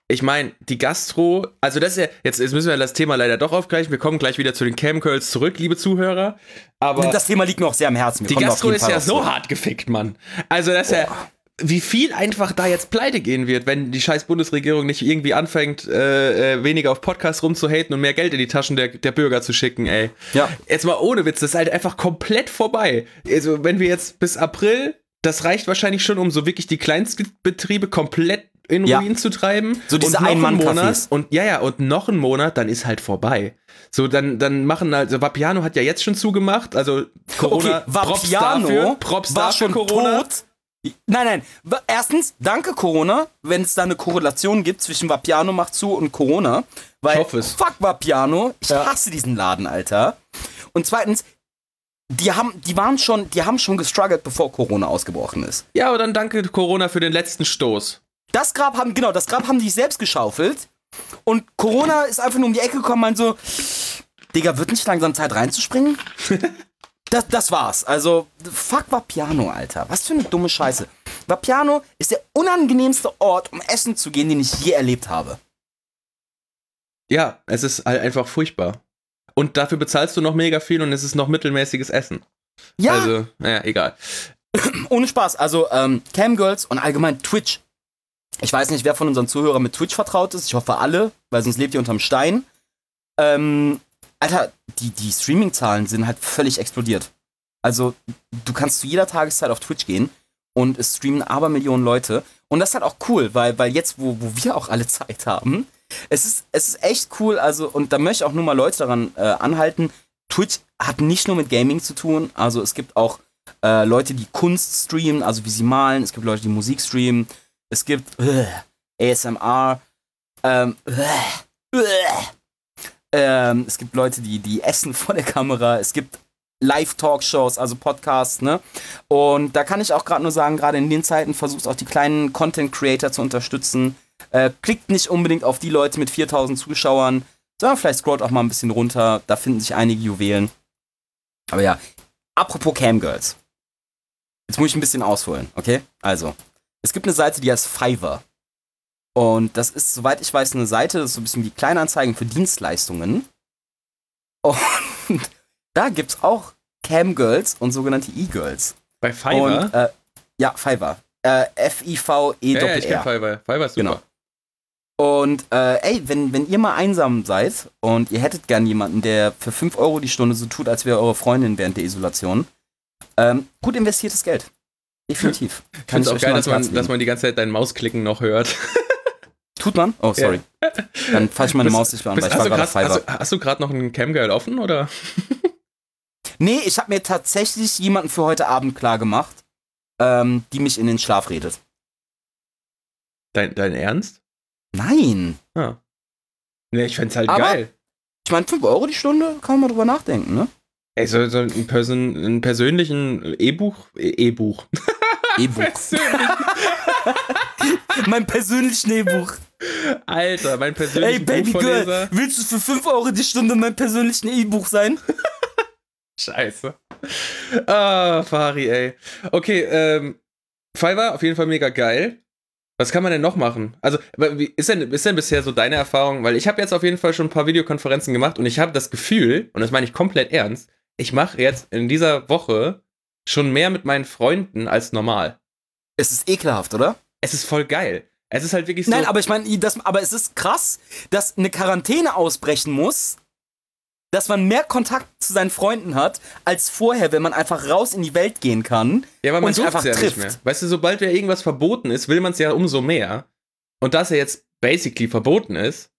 Speaker 2: ich meine, die Gastro, also das ist ja, jetzt, jetzt müssen wir das Thema leider doch aufgleichen. Wir kommen gleich wieder zu den Camcurls zurück, liebe Zuhörer. Aber
Speaker 1: das Thema liegt mir auch sehr am Herzen.
Speaker 2: Wir die Gastro ist ja so hart gefickt, Mann. Also das ist ja, wie viel einfach da jetzt pleite gehen wird, wenn die scheiß Bundesregierung nicht irgendwie anfängt, äh, äh, weniger auf Podcasts rumzuhaten und mehr Geld in die Taschen der, der Bürger zu schicken, ey. Ja. Jetzt mal ohne Witz, das ist halt einfach komplett vorbei. Also wenn wir jetzt bis April, das reicht wahrscheinlich schon, um so wirklich die Kleinstbetriebe komplett in ja. Ruin zu treiben.
Speaker 1: So diese ein Mann
Speaker 2: Monat und ja ja und noch einen Monat, dann ist halt vorbei. So dann dann machen also Vapiano hat ja jetzt schon zugemacht, also
Speaker 1: Corona. Okay, Vapiano dafür, Props war schon Corona. tot. Nein, nein. Erstens, danke Corona, wenn es da eine Korrelation gibt zwischen Vapiano macht zu und Corona. Weil, ich hoffe es. fuck Vapiano, ich ja. hasse diesen Laden, Alter. Und zweitens, die haben, die waren schon, die haben schon gestruggelt, bevor Corona ausgebrochen ist.
Speaker 2: Ja, aber dann danke Corona für den letzten Stoß.
Speaker 1: Das Grab haben, genau, das Grab haben die selbst geschaufelt. Und Corona ist einfach nur um die Ecke gekommen und so, Digga, wird nicht langsam Zeit reinzuspringen? das, das war's. Also, fuck Vapiano, Alter. Was für eine dumme Scheiße. Vapiano ist der unangenehmste Ort, um essen zu gehen, den ich je erlebt habe.
Speaker 2: Ja, es ist halt einfach furchtbar. Und dafür bezahlst du noch mega viel und es ist noch mittelmäßiges Essen. Ja. Also, naja, egal.
Speaker 1: Ohne Spaß. Also, ähm, Camgirls und allgemein Twitch ich weiß nicht, wer von unseren Zuhörern mit Twitch vertraut ist. Ich hoffe alle, weil sonst lebt ihr unterm Stein. Ähm, Alter, die, die Streaming-Zahlen sind halt völlig explodiert. Also, du kannst zu jeder Tageszeit auf Twitch gehen und es streamen aber Millionen Leute. Und das ist halt auch cool, weil, weil jetzt, wo, wo wir auch alle Zeit haben, es ist, es ist echt cool. Also, und da möchte ich auch nur mal Leute daran äh, anhalten. Twitch hat nicht nur mit Gaming zu tun. Also, es gibt auch äh, Leute, die Kunst streamen, also wie sie malen. Es gibt Leute, die Musik streamen. Es gibt äh, ASMR. Ähm, äh, Ähm, es gibt Leute, die, die essen vor der Kamera. Es gibt Live-Talkshows, also Podcasts, ne? Und da kann ich auch gerade nur sagen, gerade in den Zeiten versucht auch die kleinen Content-Creator zu unterstützen. Äh, klickt nicht unbedingt auf die Leute mit 4000 Zuschauern, sondern vielleicht scrollt auch mal ein bisschen runter. Da finden sich einige Juwelen. Aber ja, apropos Camgirls. Jetzt muss ich ein bisschen ausholen, okay? Also, es gibt eine Seite, die heißt Fiverr. Und das ist, soweit ich weiß, eine Seite, das ist so ein bisschen wie Kleinanzeigen für Dienstleistungen. Und da gibt es auch Camgirls und sogenannte E-Girls.
Speaker 2: Bei Fiverr?
Speaker 1: Und, äh, ja, Fiverr. Äh, F-I-V-E-R.
Speaker 2: Ja, ja, ich kenn Fiverr. Fiverr ist super.
Speaker 1: Genau. Und äh, ey, wenn, wenn ihr mal einsam seid und ihr hättet gern jemanden, der für 5 Euro die Stunde so tut, als wäre eure Freundin während der Isolation, ähm, gut investiertes Geld. Definitiv.
Speaker 2: Kann ich auch geil, dass man, dass man die ganze Zeit deinen Mausklicken noch hört.
Speaker 1: Tut man? Oh, sorry. Ja. Dann fasse ich meine Maus nicht mehr an,
Speaker 2: weil ich war gerade Hast, hast du gerade noch einen Camgirl offen, oder?
Speaker 1: nee, ich habe mir tatsächlich jemanden für heute Abend klar gemacht, ähm, die mich in den Schlaf redet.
Speaker 2: Dein, dein Ernst?
Speaker 1: Nein.
Speaker 2: Ah. Nee, ich fände halt Aber, geil.
Speaker 1: Ich meine, 5 Euro die Stunde, kann man drüber nachdenken, ne?
Speaker 2: Ey, so, so einen, Person, einen persönlichen E-Buch? E-Buch.
Speaker 1: E-Buch. mein persönliches E-Buch.
Speaker 2: Alter, mein persönliches
Speaker 1: Ey, Baby Girl, willst du für 5 Euro die Stunde mein persönliches E-Buch sein?
Speaker 2: Scheiße. Ah, Fari, ey. Okay, ähm, Fiverr auf jeden Fall mega geil. Was kann man denn noch machen? Also, ist denn, ist denn bisher so deine Erfahrung? Weil ich habe jetzt auf jeden Fall schon ein paar Videokonferenzen gemacht und ich habe das Gefühl, und das meine ich komplett ernst, ich mache jetzt in dieser Woche schon mehr mit meinen Freunden als normal.
Speaker 1: Es ist ekelhaft, oder?
Speaker 2: Es ist voll geil. Es ist halt wirklich so.
Speaker 1: Nein, aber ich meine, aber es ist krass, dass eine Quarantäne ausbrechen muss, dass man mehr Kontakt zu seinen Freunden hat, als vorher, wenn man einfach raus in die Welt gehen kann.
Speaker 2: Ja, aber man und sich einfach ja trifft. nicht mehr. Weißt du, sobald ja irgendwas verboten ist, will man es ja umso mehr. Und dass er jetzt basically verboten ist,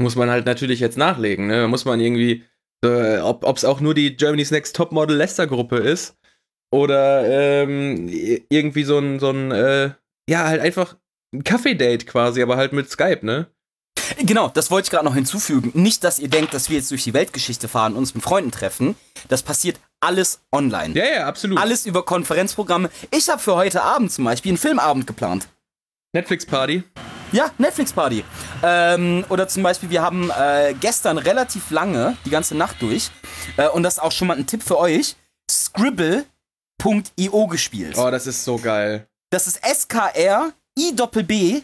Speaker 2: muss man halt natürlich jetzt nachlegen. Ne? Muss man irgendwie, äh, ob es auch nur die Germany's Next Topmodel Lester Gruppe ist oder ähm, irgendwie so ein, so ein äh, ja, halt einfach ein Kaffee-Date quasi, aber halt mit Skype, ne?
Speaker 1: Genau, das wollte ich gerade noch hinzufügen. Nicht, dass ihr denkt, dass wir jetzt durch die Weltgeschichte fahren und uns mit Freunden treffen. Das passiert alles online.
Speaker 2: Ja, ja, absolut.
Speaker 1: Alles über Konferenzprogramme. Ich habe für heute Abend zum Beispiel einen Filmabend geplant.
Speaker 2: Netflix-Party?
Speaker 1: Ja, Netflix-Party. Ähm, oder zum Beispiel, wir haben äh, gestern relativ lange, die ganze Nacht durch, äh, und das ist auch schon mal ein Tipp für euch, Scribble.io gespielt.
Speaker 2: Oh, das ist so geil.
Speaker 1: Das ist SKR i-b-l-e.io.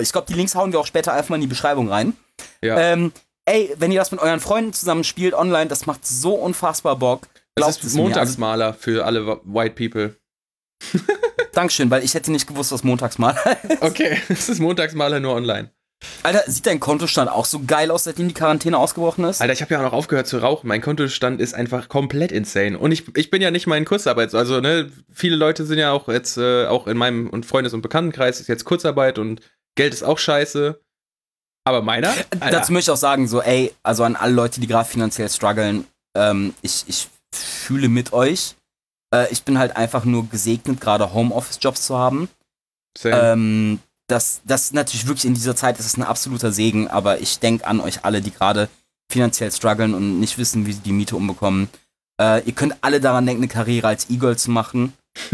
Speaker 1: Ich glaube, die Links hauen wir auch später einfach mal in die Beschreibung rein. Ja. Ähm, ey, wenn ihr das mit euren Freunden zusammen spielt online, das macht so unfassbar Bock.
Speaker 2: Glaubt das ist Montagsmaler also, für alle White People.
Speaker 1: Dankeschön, weil ich hätte nicht gewusst, was Montagsmaler
Speaker 2: ist. Okay, es ist Montagsmaler nur online.
Speaker 1: Alter, sieht dein Kontostand auch so geil aus, seitdem die Quarantäne ausgebrochen ist?
Speaker 2: Alter, ich habe ja auch noch aufgehört zu rauchen. Mein Kontostand ist einfach komplett insane. Und ich, ich bin ja nicht mal in Kurzarbeit. Also, ne, viele Leute sind ja auch jetzt, äh, auch in meinem und Freundes- und Bekanntenkreis ist jetzt Kurzarbeit und Geld ist auch scheiße. Aber meiner?
Speaker 1: Alter. Dazu möchte ich auch sagen, so, ey, also an alle Leute, die gerade finanziell strugglen, ähm, ich, ich fühle mit euch. Äh, ich bin halt einfach nur gesegnet, gerade Homeoffice-Jobs zu haben. Same. Ähm, das, das natürlich wirklich in dieser Zeit ist es ein absoluter Segen, aber ich denke an euch alle, die gerade finanziell strugglen und nicht wissen, wie sie die Miete umbekommen. Äh, ihr könnt alle daran denken, eine Karriere als E-Girl zu machen.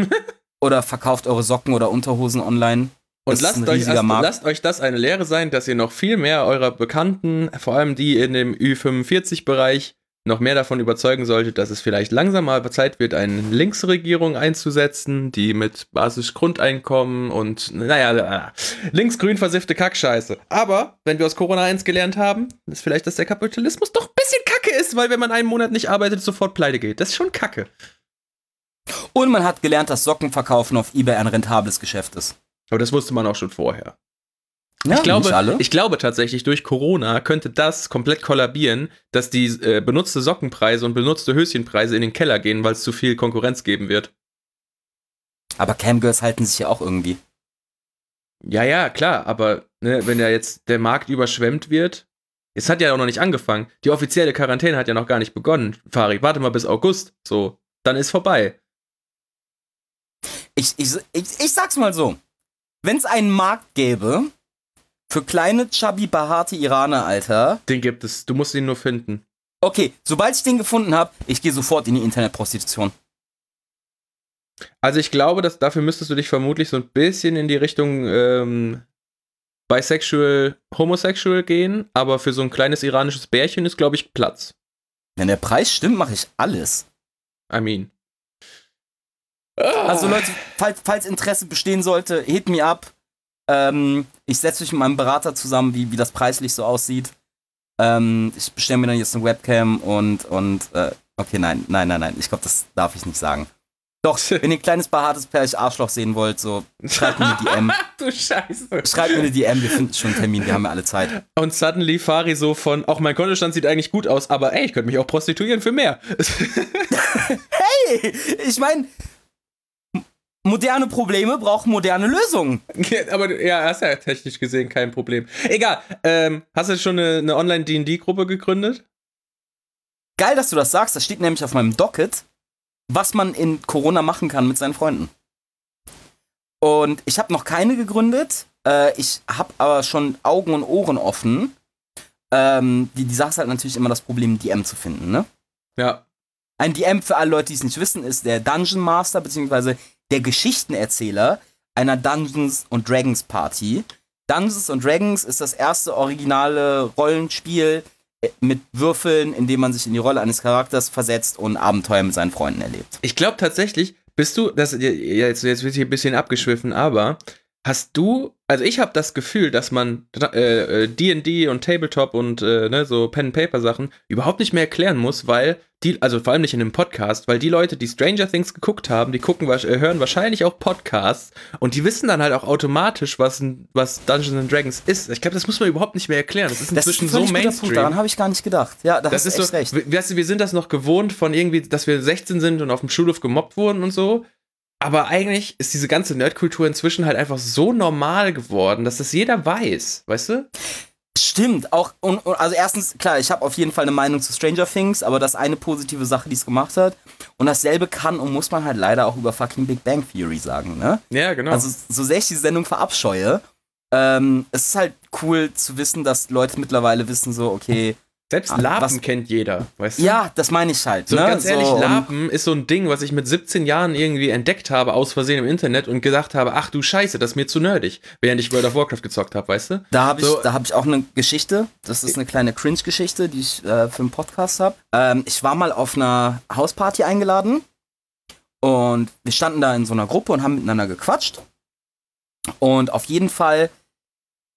Speaker 1: oder verkauft eure Socken oder Unterhosen online.
Speaker 2: Und lasst euch, also, lasst euch das eine Lehre sein, dass ihr noch viel mehr eurer Bekannten, vor allem die in dem Ü45-Bereich, noch mehr davon überzeugen sollte, dass es vielleicht langsam mal Zeit wird, eine Linksregierung einzusetzen, die mit Basisgrundeinkommen und, naja, linksgrün versiffte Kackscheiße. Aber, wenn wir aus Corona eins gelernt haben, ist vielleicht, dass der Kapitalismus doch ein bisschen kacke ist, weil wenn man einen Monat nicht arbeitet, sofort pleite geht. Das ist schon kacke.
Speaker 1: Und man hat gelernt, dass Sockenverkaufen auf Ebay ein rentables Geschäft ist.
Speaker 2: Aber das wusste man auch schon vorher. Ja, ich, glaube, ich glaube tatsächlich, durch Corona könnte das komplett kollabieren, dass die äh, benutzte Sockenpreise und benutzte Höschenpreise in den Keller gehen, weil es zu viel Konkurrenz geben wird.
Speaker 1: Aber Camgirls halten sich ja auch irgendwie.
Speaker 2: Ja, ja, klar, aber ne, wenn ja jetzt der Markt überschwemmt wird, es hat ja auch noch nicht angefangen. Die offizielle Quarantäne hat ja noch gar nicht begonnen. Fari, warte mal bis August. So, dann ist vorbei.
Speaker 1: Ich, ich, ich, ich sag's mal so. Wenn es einen Markt gäbe, für kleine, chubby, behaarte Iraner, Alter.
Speaker 2: Den gibt es. Du musst ihn nur finden.
Speaker 1: Okay, sobald ich den gefunden habe, ich gehe sofort in die Internetprostitution.
Speaker 2: Also ich glaube, dass dafür müsstest du dich vermutlich so ein bisschen in die Richtung ähm, bisexual, homosexual gehen, aber für so ein kleines iranisches Bärchen ist, glaube ich, Platz.
Speaker 1: Wenn der Preis stimmt, mache ich alles.
Speaker 2: I mean.
Speaker 1: Also Leute, falls, falls Interesse bestehen sollte, hit me up. Ähm, ich setze mich mit meinem Berater zusammen, wie, wie das preislich so aussieht. Ähm, ich bestelle mir dann jetzt eine Webcam und, und äh, okay, nein, nein, nein, nein. Ich glaube, das darf ich nicht sagen. Doch, wenn ihr ein kleines behaartes Pärchen Arschloch sehen wollt, so schreibt mir eine DM.
Speaker 2: du Scheiße.
Speaker 1: Schreibt mir eine DM, wir finden schon einen Termin, wir haben ja alle Zeit.
Speaker 2: Und suddenly Fari so von, auch mein Kontostand sieht eigentlich gut aus, aber ey, ich könnte mich auch prostituieren für mehr.
Speaker 1: hey, ich meine, moderne Probleme brauchen moderne Lösungen.
Speaker 2: Ja, aber ja, hast ja technisch gesehen kein Problem. Egal, ähm, hast du schon eine, eine Online-D&D-Gruppe gegründet?
Speaker 1: Geil, dass du das sagst, das steht nämlich auf meinem Docket was man in Corona machen kann mit seinen Freunden. Und ich habe noch keine gegründet. Äh, ich habe aber schon Augen und Ohren offen. Ähm, die, die Sache ist halt natürlich immer das Problem, DM zu finden, ne?
Speaker 2: Ja.
Speaker 1: Ein DM für alle Leute, die es nicht wissen, ist der Dungeon Master, beziehungsweise der Geschichtenerzähler einer Dungeons und Dragons Party. Dungeons und Dragons ist das erste originale Rollenspiel, mit Würfeln, indem man sich in die Rolle eines Charakters versetzt und Abenteuer mit seinen Freunden erlebt.
Speaker 2: Ich glaube tatsächlich, bist du, das, jetzt, jetzt wird hier ein bisschen abgeschwiffen, aber hast du also ich habe das Gefühl, dass man D&D äh, und Tabletop und äh, ne, so Pen-Paper-Sachen überhaupt nicht mehr erklären muss, weil die, also vor allem nicht in einem Podcast, weil die Leute, die Stranger Things geguckt haben, die gucken, äh, hören wahrscheinlich auch Podcasts und die wissen dann halt auch automatisch, was, was Dungeons and Dragons ist. Ich glaube, das muss man überhaupt nicht mehr erklären. Das ist inzwischen das ist so Mainstream. Punkt,
Speaker 1: daran habe ich gar nicht gedacht. Ja,
Speaker 2: das, das ist, ist so, recht. Weißt du, wir sind das noch gewohnt von irgendwie, dass wir 16 sind und auf dem Schulhof gemobbt wurden und so. Aber eigentlich ist diese ganze Nerdkultur inzwischen halt einfach so normal geworden, dass das jeder weiß, weißt du?
Speaker 1: Stimmt, auch, und, also erstens, klar, ich habe auf jeden Fall eine Meinung zu Stranger Things, aber das ist eine positive Sache, die es gemacht hat. Und dasselbe kann und muss man halt leider auch über fucking Big Bang Theory sagen, ne?
Speaker 2: Ja, genau.
Speaker 1: Also, so sehr ich die Sendung verabscheue, ähm, es ist halt cool zu wissen, dass Leute mittlerweile wissen, so, okay,
Speaker 2: selbst ah, Lapen was, kennt jeder, weißt du?
Speaker 1: Ja, das meine ich halt.
Speaker 2: So,
Speaker 1: ne?
Speaker 2: ganz ehrlich, so, Lapen ist so ein Ding, was ich mit 17 Jahren irgendwie entdeckt habe, aus Versehen im Internet und gedacht habe, ach du Scheiße, das ist mir zu nerdig, während ich World of Warcraft gezockt habe, weißt du?
Speaker 1: Da habe ich, so, hab ich auch eine Geschichte. Das ist eine kleine Cringe-Geschichte, die ich äh, für einen Podcast habe. Ähm, ich war mal auf einer Hausparty eingeladen und wir standen da in so einer Gruppe und haben miteinander gequatscht. Und auf jeden Fall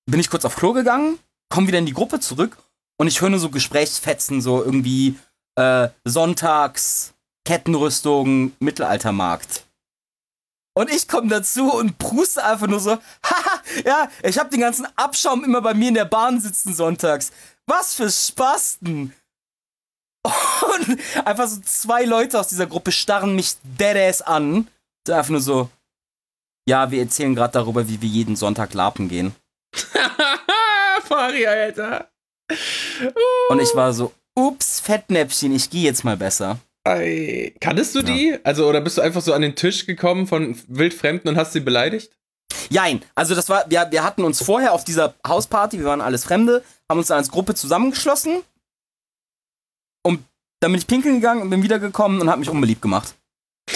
Speaker 1: bin ich kurz auf Klo gegangen, komme wieder in die Gruppe zurück und ich höre nur so Gesprächsfetzen, so irgendwie äh, Sonntags, Kettenrüstung, Mittelaltermarkt. Und ich komme dazu und pruste einfach nur so, haha, ja, ich habe den ganzen Abschaum immer bei mir in der Bahn sitzen sonntags. Was für Spasten. Und einfach so zwei Leute aus dieser Gruppe starren mich deadass an. So einfach nur so, ja, wir erzählen gerade darüber, wie wir jeden Sonntag lapen gehen.
Speaker 2: Fari, Alter.
Speaker 1: Und ich war so, ups, Fettnäpfchen, ich gehe jetzt mal besser.
Speaker 2: Ei. Kanntest du ja. die? Also, oder bist du einfach so an den Tisch gekommen von Wildfremden und hast sie beleidigt?
Speaker 1: Jein, also das war, wir, wir hatten uns vorher auf dieser Hausparty, wir waren alles Fremde, haben uns dann als Gruppe zusammengeschlossen. Und dann bin ich pinkeln gegangen und bin wiedergekommen und habe mich unbeliebt gemacht.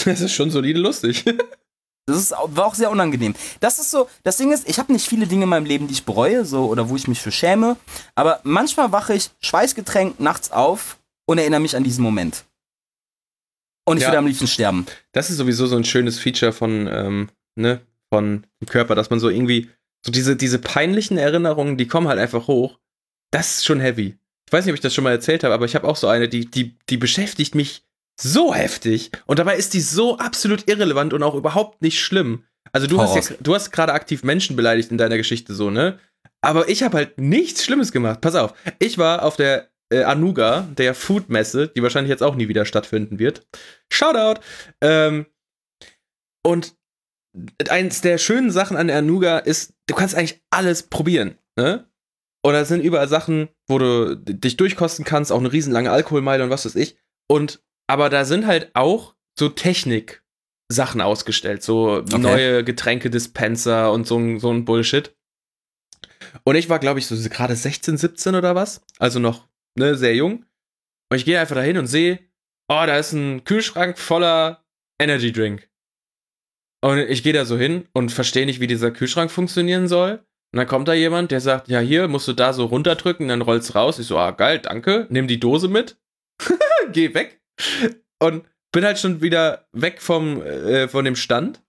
Speaker 2: Das ist schon solide lustig.
Speaker 1: Das ist, war auch sehr unangenehm. Das ist so, das Ding ist, ich habe nicht viele Dinge in meinem Leben, die ich bereue, so oder wo ich mich für schäme, aber manchmal wache ich schweißgetränkt nachts auf und erinnere mich an diesen Moment. Und ich ja, würde am liebsten sterben.
Speaker 2: Das ist sowieso so ein schönes Feature von, ähm, ne, von dem Körper, dass man so irgendwie, so diese, diese peinlichen Erinnerungen, die kommen halt einfach hoch. Das ist schon heavy. Ich weiß nicht, ob ich das schon mal erzählt habe, aber ich habe auch so eine, die, die, die beschäftigt mich so heftig und dabei ist die so absolut irrelevant und auch überhaupt nicht schlimm. Also du Horror. hast ja, du hast gerade aktiv Menschen beleidigt in deiner Geschichte so, ne? Aber ich habe halt nichts Schlimmes gemacht. Pass auf, ich war auf der äh, Anuga, der Food-Messe, die wahrscheinlich jetzt auch nie wieder stattfinden wird. Shoutout! Ähm, und eins der schönen Sachen an der Anuga ist, du kannst eigentlich alles probieren, ne? Und da sind überall Sachen, wo du dich durchkosten kannst, auch eine riesenlange Alkoholmeile und was weiß ich. Und aber da sind halt auch so Technik-Sachen ausgestellt, so okay. neue Getränkedispenser und so, so ein Bullshit. Und ich war, glaube ich, so gerade 16, 17 oder was. Also noch, ne, sehr jung. Und ich gehe einfach dahin und sehe, oh, da ist ein Kühlschrank voller Energy Drink. Und ich gehe da so hin und verstehe nicht, wie dieser Kühlschrank funktionieren soll. Und dann kommt da jemand, der sagt, ja, hier musst du da so runterdrücken, dann rollt's raus. Ich so, ah, geil, danke. Nimm die Dose mit. Geh weg. Und bin halt schon wieder weg vom, äh, von dem Stand.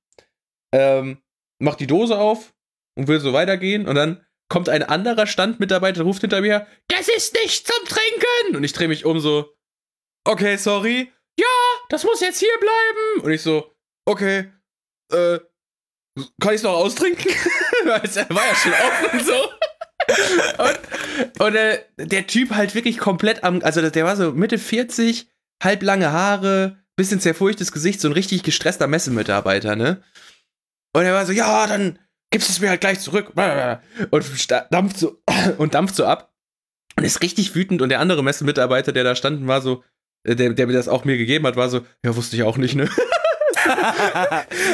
Speaker 2: Ähm, mach die Dose auf und will so weitergehen. Und dann kommt ein anderer Standmitarbeiter, ruft hinter mir, das ist nicht zum Trinken. Und ich drehe mich um so, okay, sorry. Ja, das muss jetzt hier bleiben. Und ich so, okay, äh, kann ich es noch austrinken? Weil es war ja schon offen so. und, und äh, der Typ halt wirklich komplett am, also der war so Mitte 40, halblange Haare, bisschen zerfurchtes Gesicht, so ein richtig gestresster Messemitarbeiter, ne? Und er war so, ja, dann gibst du es mir halt gleich zurück. Und dampft so, und dampft so ab. Und ist richtig wütend. Und der andere Messemitarbeiter, der da stand, war so, äh, der, der mir das auch mir gegeben hat, war so, ja, wusste ich auch nicht, ne?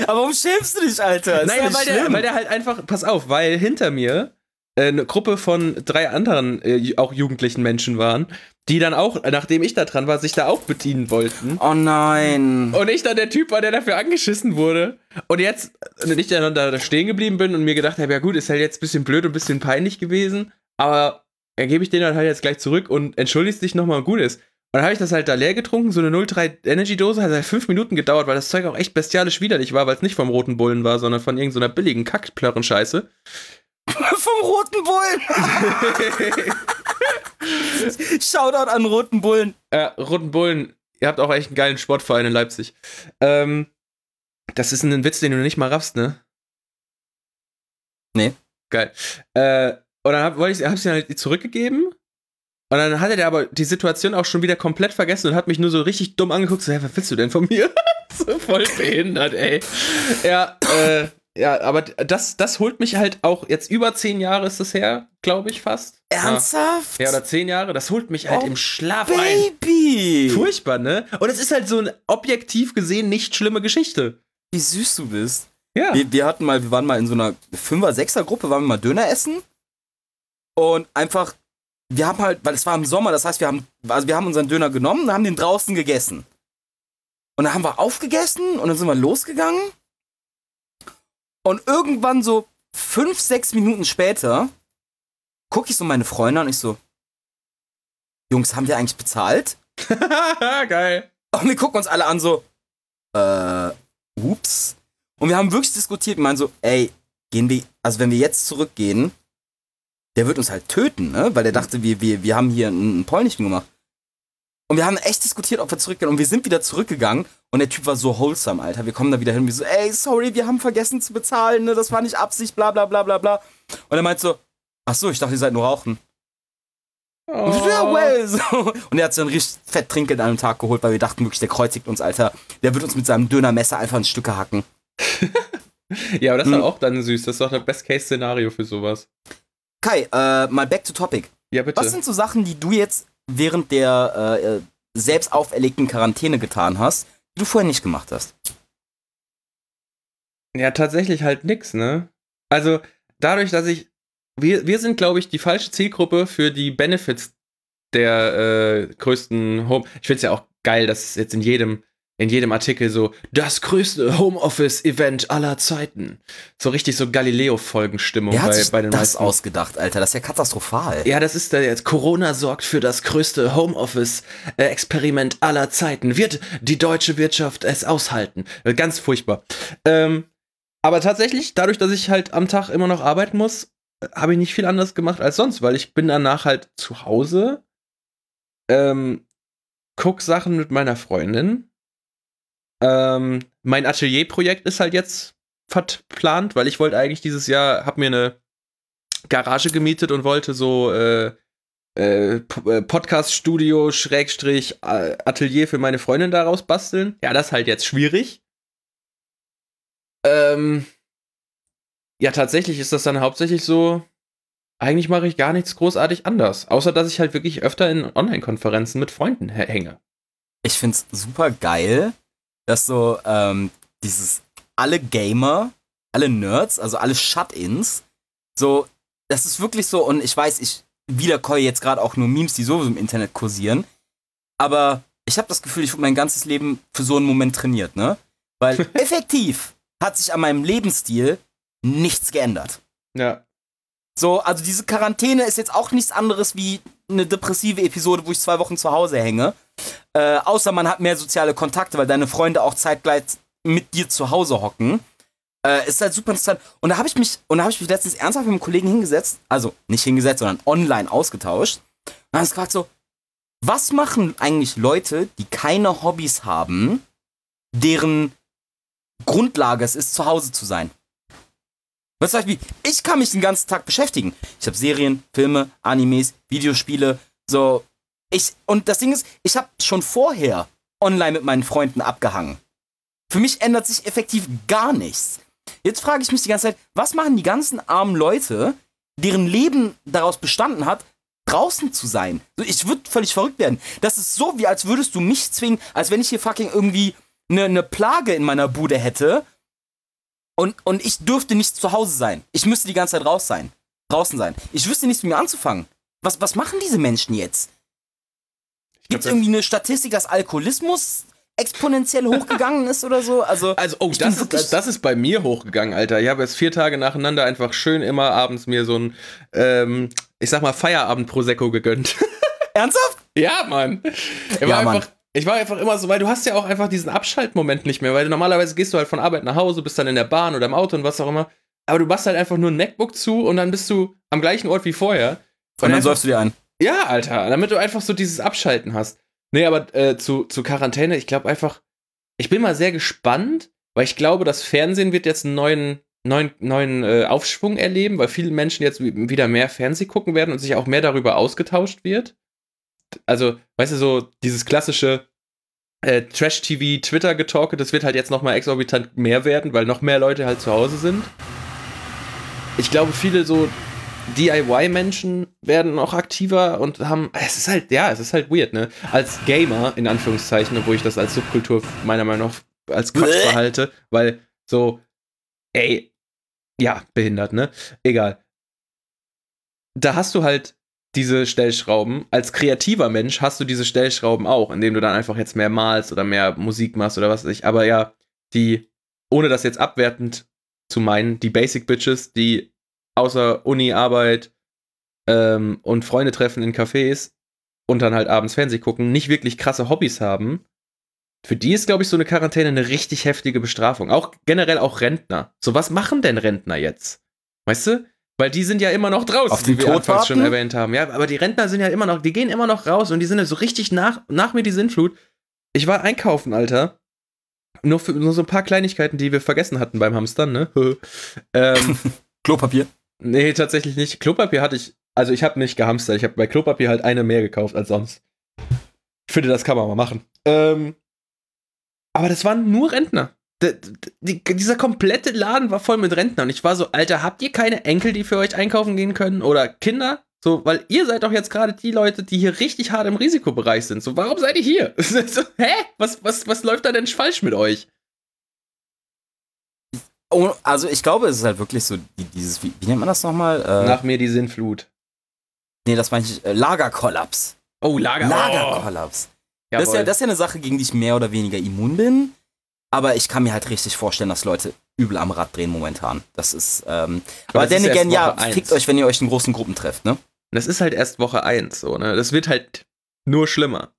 Speaker 1: Aber warum schämst du dich, Alter?
Speaker 2: Ist naja, weil der, weil der halt einfach, pass auf, weil hinter mir eine Gruppe von drei anderen, äh, auch jugendlichen Menschen waren, die dann auch, nachdem ich da dran war, sich da auch bedienen wollten.
Speaker 1: Oh nein.
Speaker 2: Und ich dann der Typ war, der dafür angeschissen wurde. Und jetzt, wenn ich dann da stehen geblieben bin und mir gedacht habe, ja gut, ist halt jetzt ein bisschen blöd und ein bisschen peinlich gewesen, aber dann gebe ich den dann halt jetzt gleich zurück und entschuldigst dich nochmal gut ist. Und dann habe ich das halt da leer getrunken, so eine 03 Energy Dose, hat halt fünf Minuten gedauert, weil das Zeug auch echt bestialisch widerlich war, weil es nicht vom roten Bullen war, sondern von irgendeiner billigen Kackplörren-Scheiße.
Speaker 1: vom roten Bullen! Shoutout an Roten Bullen.
Speaker 2: Äh, Roten Bullen, ihr habt auch echt einen geilen Sportverein in Leipzig. Ähm, das ist ein Witz, den du nicht mal raffst, ne?
Speaker 1: Nee.
Speaker 2: Geil. Äh, und dann hab, wollte ich, hab's ihn halt zurückgegeben. Und dann hatte der aber die Situation auch schon wieder komplett vergessen und hat mich nur so richtig dumm angeguckt. So, hey, was willst du denn von mir? so voll behindert, ey. Ja, äh, ja, aber das, das holt mich halt auch, jetzt über zehn Jahre ist das her, glaube ich fast.
Speaker 1: Ernsthaft?
Speaker 2: Ja, oder zehn Jahre, das holt mich halt oh, im Schlaf
Speaker 1: Baby.
Speaker 2: ein. Furchtbar, ne? Und es ist halt so eine objektiv gesehen nicht schlimme Geschichte.
Speaker 1: Wie süß du bist.
Speaker 2: Ja.
Speaker 1: Wir, wir hatten mal, wir waren mal in so einer Fünfer-, Sechser-Gruppe, waren wir mal Döner essen. Und einfach, wir haben halt, weil es war im Sommer, das heißt, wir haben, also wir haben unseren Döner genommen und haben den draußen gegessen. Und dann haben wir aufgegessen und dann sind wir losgegangen. Und irgendwann so fünf, sechs Minuten später gucke ich so meine Freunde an und ich so, Jungs, haben wir eigentlich bezahlt?
Speaker 2: Geil.
Speaker 1: Und wir gucken uns alle an so, äh, ups. Und wir haben wirklich diskutiert und meinen so, ey, gehen wir, also wenn wir jetzt zurückgehen, der wird uns halt töten, ne? Weil der dachte, wir, wir, wir haben hier ein, ein Polnischen gemacht. Und wir haben echt diskutiert, ob wir zurückgehen. Und wir sind wieder zurückgegangen. Und der Typ war so wholesome, Alter. Wir kommen da wieder hin und wir so, ey, sorry, wir haben vergessen zu bezahlen, ne? Das war nicht Absicht, bla bla bla bla bla. Und er meint so, ach so, ich dachte, ihr seid nur rauchen. Oh. Ja, well, so. Und er hat so ein richtig fett Trinkgeld an einem Tag geholt, weil wir dachten wirklich, der kreuzigt uns, Alter. Der wird uns mit seinem Dönermesser einfach in Stücke hacken.
Speaker 2: ja, aber das ist hm. auch dann süß. Das ist doch das Best-Case-Szenario für sowas.
Speaker 1: Kai, äh, mal back to topic.
Speaker 2: Ja, bitte.
Speaker 1: Was sind so Sachen, die du jetzt während der äh, selbst auferlegten Quarantäne getan hast, die du vorher nicht gemacht hast?
Speaker 2: Ja, tatsächlich halt nix, ne? Also, dadurch, dass ich. Wir, wir sind, glaube ich, die falsche Zielgruppe für die Benefits der äh, größten Home. Ich finde es ja auch geil, dass es jetzt in jedem in jedem Artikel so das größte Homeoffice-Event aller Zeiten. So richtig so Galileo-Folgenstimmung
Speaker 1: bei, sich bei den das meisten. ausgedacht, Alter. Das ist ja katastrophal.
Speaker 2: Ja, das ist da jetzt. Corona sorgt für das größte Homeoffice-Experiment aller Zeiten. Wird die deutsche Wirtschaft es aushalten? Ganz furchtbar. Ähm, aber tatsächlich, dadurch, dass ich halt am Tag immer noch arbeiten muss, habe ich nicht viel anders gemacht als sonst, weil ich bin danach halt zu Hause, ähm, guck Sachen mit meiner Freundin, ähm, mein Atelier-Projekt ist halt jetzt verplant, weil ich wollte eigentlich dieses Jahr, hab mir eine Garage gemietet und wollte so äh, äh, äh Podcast-Studio, Schrägstrich, Atelier für meine Freundin daraus basteln. Ja, das ist halt jetzt schwierig. Ähm, ja, tatsächlich ist das dann hauptsächlich so, eigentlich mache ich gar nichts großartig anders. Außer, dass ich halt wirklich öfter in Online-Konferenzen mit Freunden hänge.
Speaker 1: Ich find's super geil, dass so ähm, dieses alle Gamer, alle Nerds, also alle Shut-ins, so das ist wirklich so, und ich weiß, ich wiederkäue jetzt gerade auch nur Memes, die sowieso im Internet kursieren. Aber ich habe das Gefühl, ich wurde mein ganzes Leben für so einen Moment trainiert, ne? Weil effektiv hat sich an meinem Lebensstil nichts geändert.
Speaker 2: Ja.
Speaker 1: So, also diese Quarantäne ist jetzt auch nichts anderes wie eine depressive Episode, wo ich zwei Wochen zu Hause hänge. Äh, außer man hat mehr soziale Kontakte, weil deine Freunde auch zeitgleich mit dir zu Hause hocken. Äh, ist halt super interessant. Und da habe ich mich, und da habe ich mich letztens ernsthaft mit einem Kollegen hingesetzt, also nicht hingesetzt, sondern online ausgetauscht. Und dann habe ich gefragt so, was machen eigentlich Leute, die keine Hobbys haben, deren Grundlage es ist, zu Hause zu sein? Was sag ich, ich kann mich den ganzen Tag beschäftigen. Ich habe Serien, Filme, Animes, Videospiele, so. Ich, und das Ding ist, ich habe schon vorher online mit meinen Freunden abgehangen. Für mich ändert sich effektiv gar nichts. Jetzt frage ich mich die ganze Zeit, was machen die ganzen armen Leute, deren Leben daraus bestanden hat, draußen zu sein? Ich würde völlig verrückt werden. Das ist so, wie als würdest du mich zwingen, als wenn ich hier fucking irgendwie eine ne Plage in meiner Bude hätte und, und ich dürfte nicht zu Hause sein. Ich müsste die ganze Zeit raus sein. Draußen sein. Ich wüsste nichts mit mir anzufangen. Was, was machen diese Menschen jetzt? Gibt es irgendwie eine Statistik, dass Alkoholismus exponentiell hochgegangen ist oder so? Also,
Speaker 2: also oh, das ist, das ist bei mir hochgegangen, Alter. Ich habe jetzt vier Tage nacheinander einfach schön immer abends mir so ein, ähm, ich sag mal, Feierabend-Prosecco gegönnt.
Speaker 1: Ernsthaft?
Speaker 2: Ja, Mann. Ich war, ja, einfach, Mann. ich war einfach immer so, weil du hast ja auch einfach diesen Abschaltmoment nicht mehr, weil normalerweise gehst du halt von Arbeit nach Hause, bist dann in der Bahn oder im Auto und was auch immer. Aber du machst halt einfach nur ein MacBook zu und dann bist du am gleichen Ort wie vorher.
Speaker 1: Und, und dann säufst du dir ein.
Speaker 2: Ja, Alter, damit du einfach so dieses Abschalten hast. Nee, aber äh, zu, zu Quarantäne, ich glaube einfach, ich bin mal sehr gespannt, weil ich glaube, das Fernsehen wird jetzt einen neuen, neuen, neuen äh, Aufschwung erleben, weil viele Menschen jetzt wieder mehr Fernseh gucken werden und sich auch mehr darüber ausgetauscht wird. Also, weißt du, so dieses klassische äh, Trash-TV, Twitter-Getalke, das wird halt jetzt nochmal exorbitant mehr werden, weil noch mehr Leute halt zu Hause sind. Ich glaube, viele so DIY-Menschen werden auch aktiver und haben. Es ist halt, ja, es ist halt weird, ne? Als Gamer, in Anführungszeichen, obwohl ich das als Subkultur meiner Meinung nach als Quatsch verhalte, weil so, ey, ja, behindert, ne? Egal. Da hast du halt diese Stellschrauben. Als kreativer Mensch hast du diese Stellschrauben auch, indem du dann einfach jetzt mehr malst oder mehr Musik machst oder was weiß ich. Aber ja, die, ohne das jetzt abwertend zu meinen, die Basic Bitches, die außer Uni, Arbeit ähm, und Freunde treffen in Cafés und dann halt abends Fernseh gucken, nicht wirklich krasse Hobbys haben, für die ist, glaube ich, so eine Quarantäne eine richtig heftige Bestrafung. Auch generell auch Rentner. So, was machen denn Rentner jetzt? Weißt du? Weil die sind ja immer noch draußen,
Speaker 1: Auf wie wir anfangs
Speaker 2: schon erwähnt haben. Ja, aber die Rentner sind ja immer noch, die gehen immer noch raus und die sind ja so richtig nach, nach mir die Sinnflut. Ich war einkaufen, Alter. Nur, für, nur so ein paar Kleinigkeiten, die wir vergessen hatten beim Hamstern, ne?
Speaker 1: ähm, Klopapier.
Speaker 2: Nee, tatsächlich nicht. Klopapier hatte ich, also ich habe nicht gehamstert. Ich habe bei Klopapier halt eine mehr gekauft als sonst. Ich finde, das kann man mal machen. Ähm, aber das waren nur Rentner. D die, dieser komplette Laden war voll mit Rentnern. Und ich war so, Alter, habt ihr keine Enkel, die für euch einkaufen gehen können? Oder Kinder? So, weil ihr seid doch jetzt gerade die Leute, die hier richtig hart im Risikobereich sind. So, warum seid ihr hier? so, hä? Was, was, was läuft da denn falsch mit euch?
Speaker 1: Oh, also ich glaube, es ist halt wirklich so, dieses, wie, wie nennt man das nochmal?
Speaker 2: Äh, Nach mir die Sinnflut.
Speaker 1: Nee, das meine ich, äh, Lagerkollaps.
Speaker 2: Oh, Lager
Speaker 1: Lagerkollaps. Oh. Das, ist ja, das ist ja eine Sache, gegen die ich mehr oder weniger immun bin. Aber ich kann mir halt richtig vorstellen, dass Leute übel am Rad drehen momentan. Das ist, ähm, aber, aber denn again, ja, eins. fickt euch, wenn ihr euch in großen Gruppen trefft, ne?
Speaker 2: Das ist halt erst Woche 1, so, ne? Das wird halt nur schlimmer.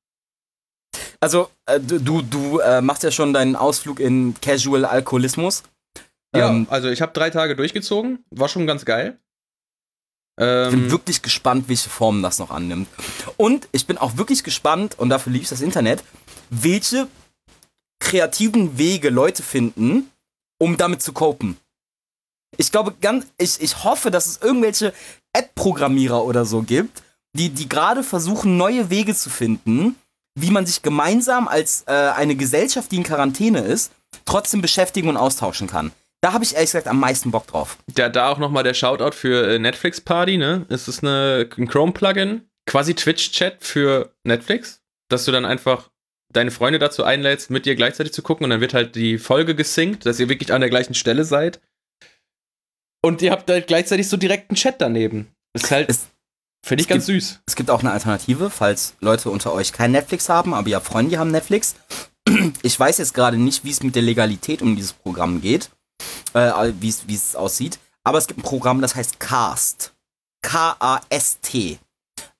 Speaker 1: Also, äh, du, du äh, machst ja schon deinen Ausflug in Casual Alkoholismus.
Speaker 2: Ja, ähm, also ich habe drei Tage durchgezogen, war schon ganz geil.
Speaker 1: Ähm, ich bin wirklich gespannt, welche Formen das noch annimmt. Und ich bin auch wirklich gespannt, und dafür liebe ich das Internet, welche kreativen Wege Leute finden, um damit zu copen. Ich glaube, ganz, ich, ich hoffe, dass es irgendwelche App-Programmierer oder so gibt, die, die gerade versuchen, neue Wege zu finden, wie man sich gemeinsam als äh, eine Gesellschaft, die in Quarantäne ist, trotzdem beschäftigen und austauschen kann. Da habe ich ehrlich gesagt am meisten Bock drauf.
Speaker 2: Ja, da auch nochmal der Shoutout für äh, Netflix Party, ne? Es ist eine, ein Chrome-Plugin, quasi Twitch-Chat für Netflix, dass du dann einfach deine Freunde dazu einlädst, mit dir gleichzeitig zu gucken und dann wird halt die Folge gesynkt, dass ihr wirklich an der gleichen Stelle seid. und ihr habt halt gleichzeitig so direkt einen Chat daneben. Das ist halt, finde ich ganz
Speaker 1: gibt,
Speaker 2: süß.
Speaker 1: Es gibt auch eine Alternative, falls Leute unter euch kein Netflix haben, aber ihr habt Freunde, die haben Netflix. Ich weiß jetzt gerade nicht, wie es mit der Legalität um dieses Programm geht, äh, wie es aussieht, aber es gibt ein Programm, das heißt Cast. K-A-S-T.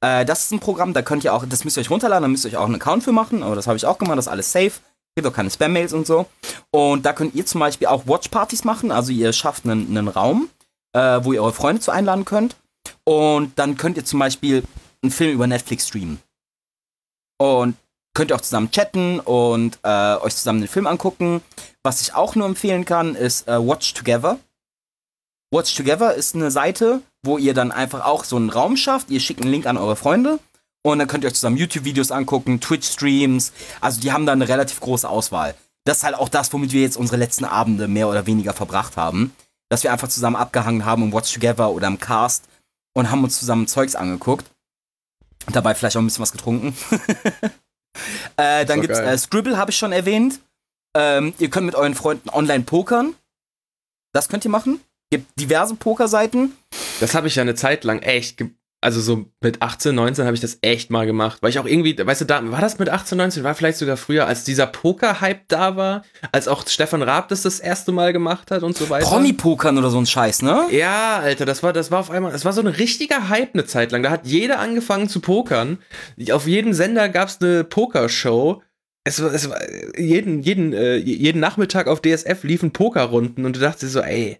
Speaker 1: Äh, das ist ein Programm, da könnt ihr auch, das müsst ihr euch runterladen, da müsst ihr euch auch einen Account für machen, aber das habe ich auch gemacht, das ist alles safe. Gibt auch keine Spam-Mails und so. Und da könnt ihr zum Beispiel auch Watch-Partys machen, also ihr schafft einen, einen Raum, äh, wo ihr eure Freunde zu einladen könnt. Und dann könnt ihr zum Beispiel einen Film über Netflix streamen. Und könnt ihr auch zusammen chatten und äh, euch zusammen den Film angucken. Was ich auch nur empfehlen kann, ist äh, Watch Together. Watch Together ist eine Seite, wo ihr dann einfach auch so einen Raum schafft. Ihr schickt einen Link an eure Freunde und dann könnt ihr euch zusammen YouTube-Videos angucken, Twitch-Streams. Also die haben da eine relativ große Auswahl. Das ist halt auch das, womit wir jetzt unsere letzten Abende mehr oder weniger verbracht haben. Dass wir einfach zusammen abgehangen haben im Watch Together oder im Cast und haben uns zusammen Zeugs angeguckt. Dabei vielleicht auch ein bisschen was getrunken. äh, dann gibt's äh, Scribble, habe ich schon erwähnt. Ähm, ihr könnt mit euren Freunden online pokern. Das könnt ihr machen. Gibt diverse Pokerseiten.
Speaker 2: Das habe ich ja eine Zeit lang echt also so mit 18, 19 habe ich das echt mal gemacht, weil ich auch irgendwie, weißt du, da war das mit 18, 19, war vielleicht sogar früher, als dieser Poker-Hype da war, als auch Stefan Raab das das erste Mal gemacht hat und so weiter.
Speaker 1: Promi-Pokern oder so ein Scheiß, ne?
Speaker 2: Ja, Alter, das war, das war auf einmal, das war so ein richtiger Hype eine Zeit lang. Da hat jeder angefangen zu pokern. Auf jedem Sender gab es eine Pokershow. Es war, es war jeden, jeden, äh, jeden Nachmittag auf DSF liefen Pokerrunden und du dachtest so, ey,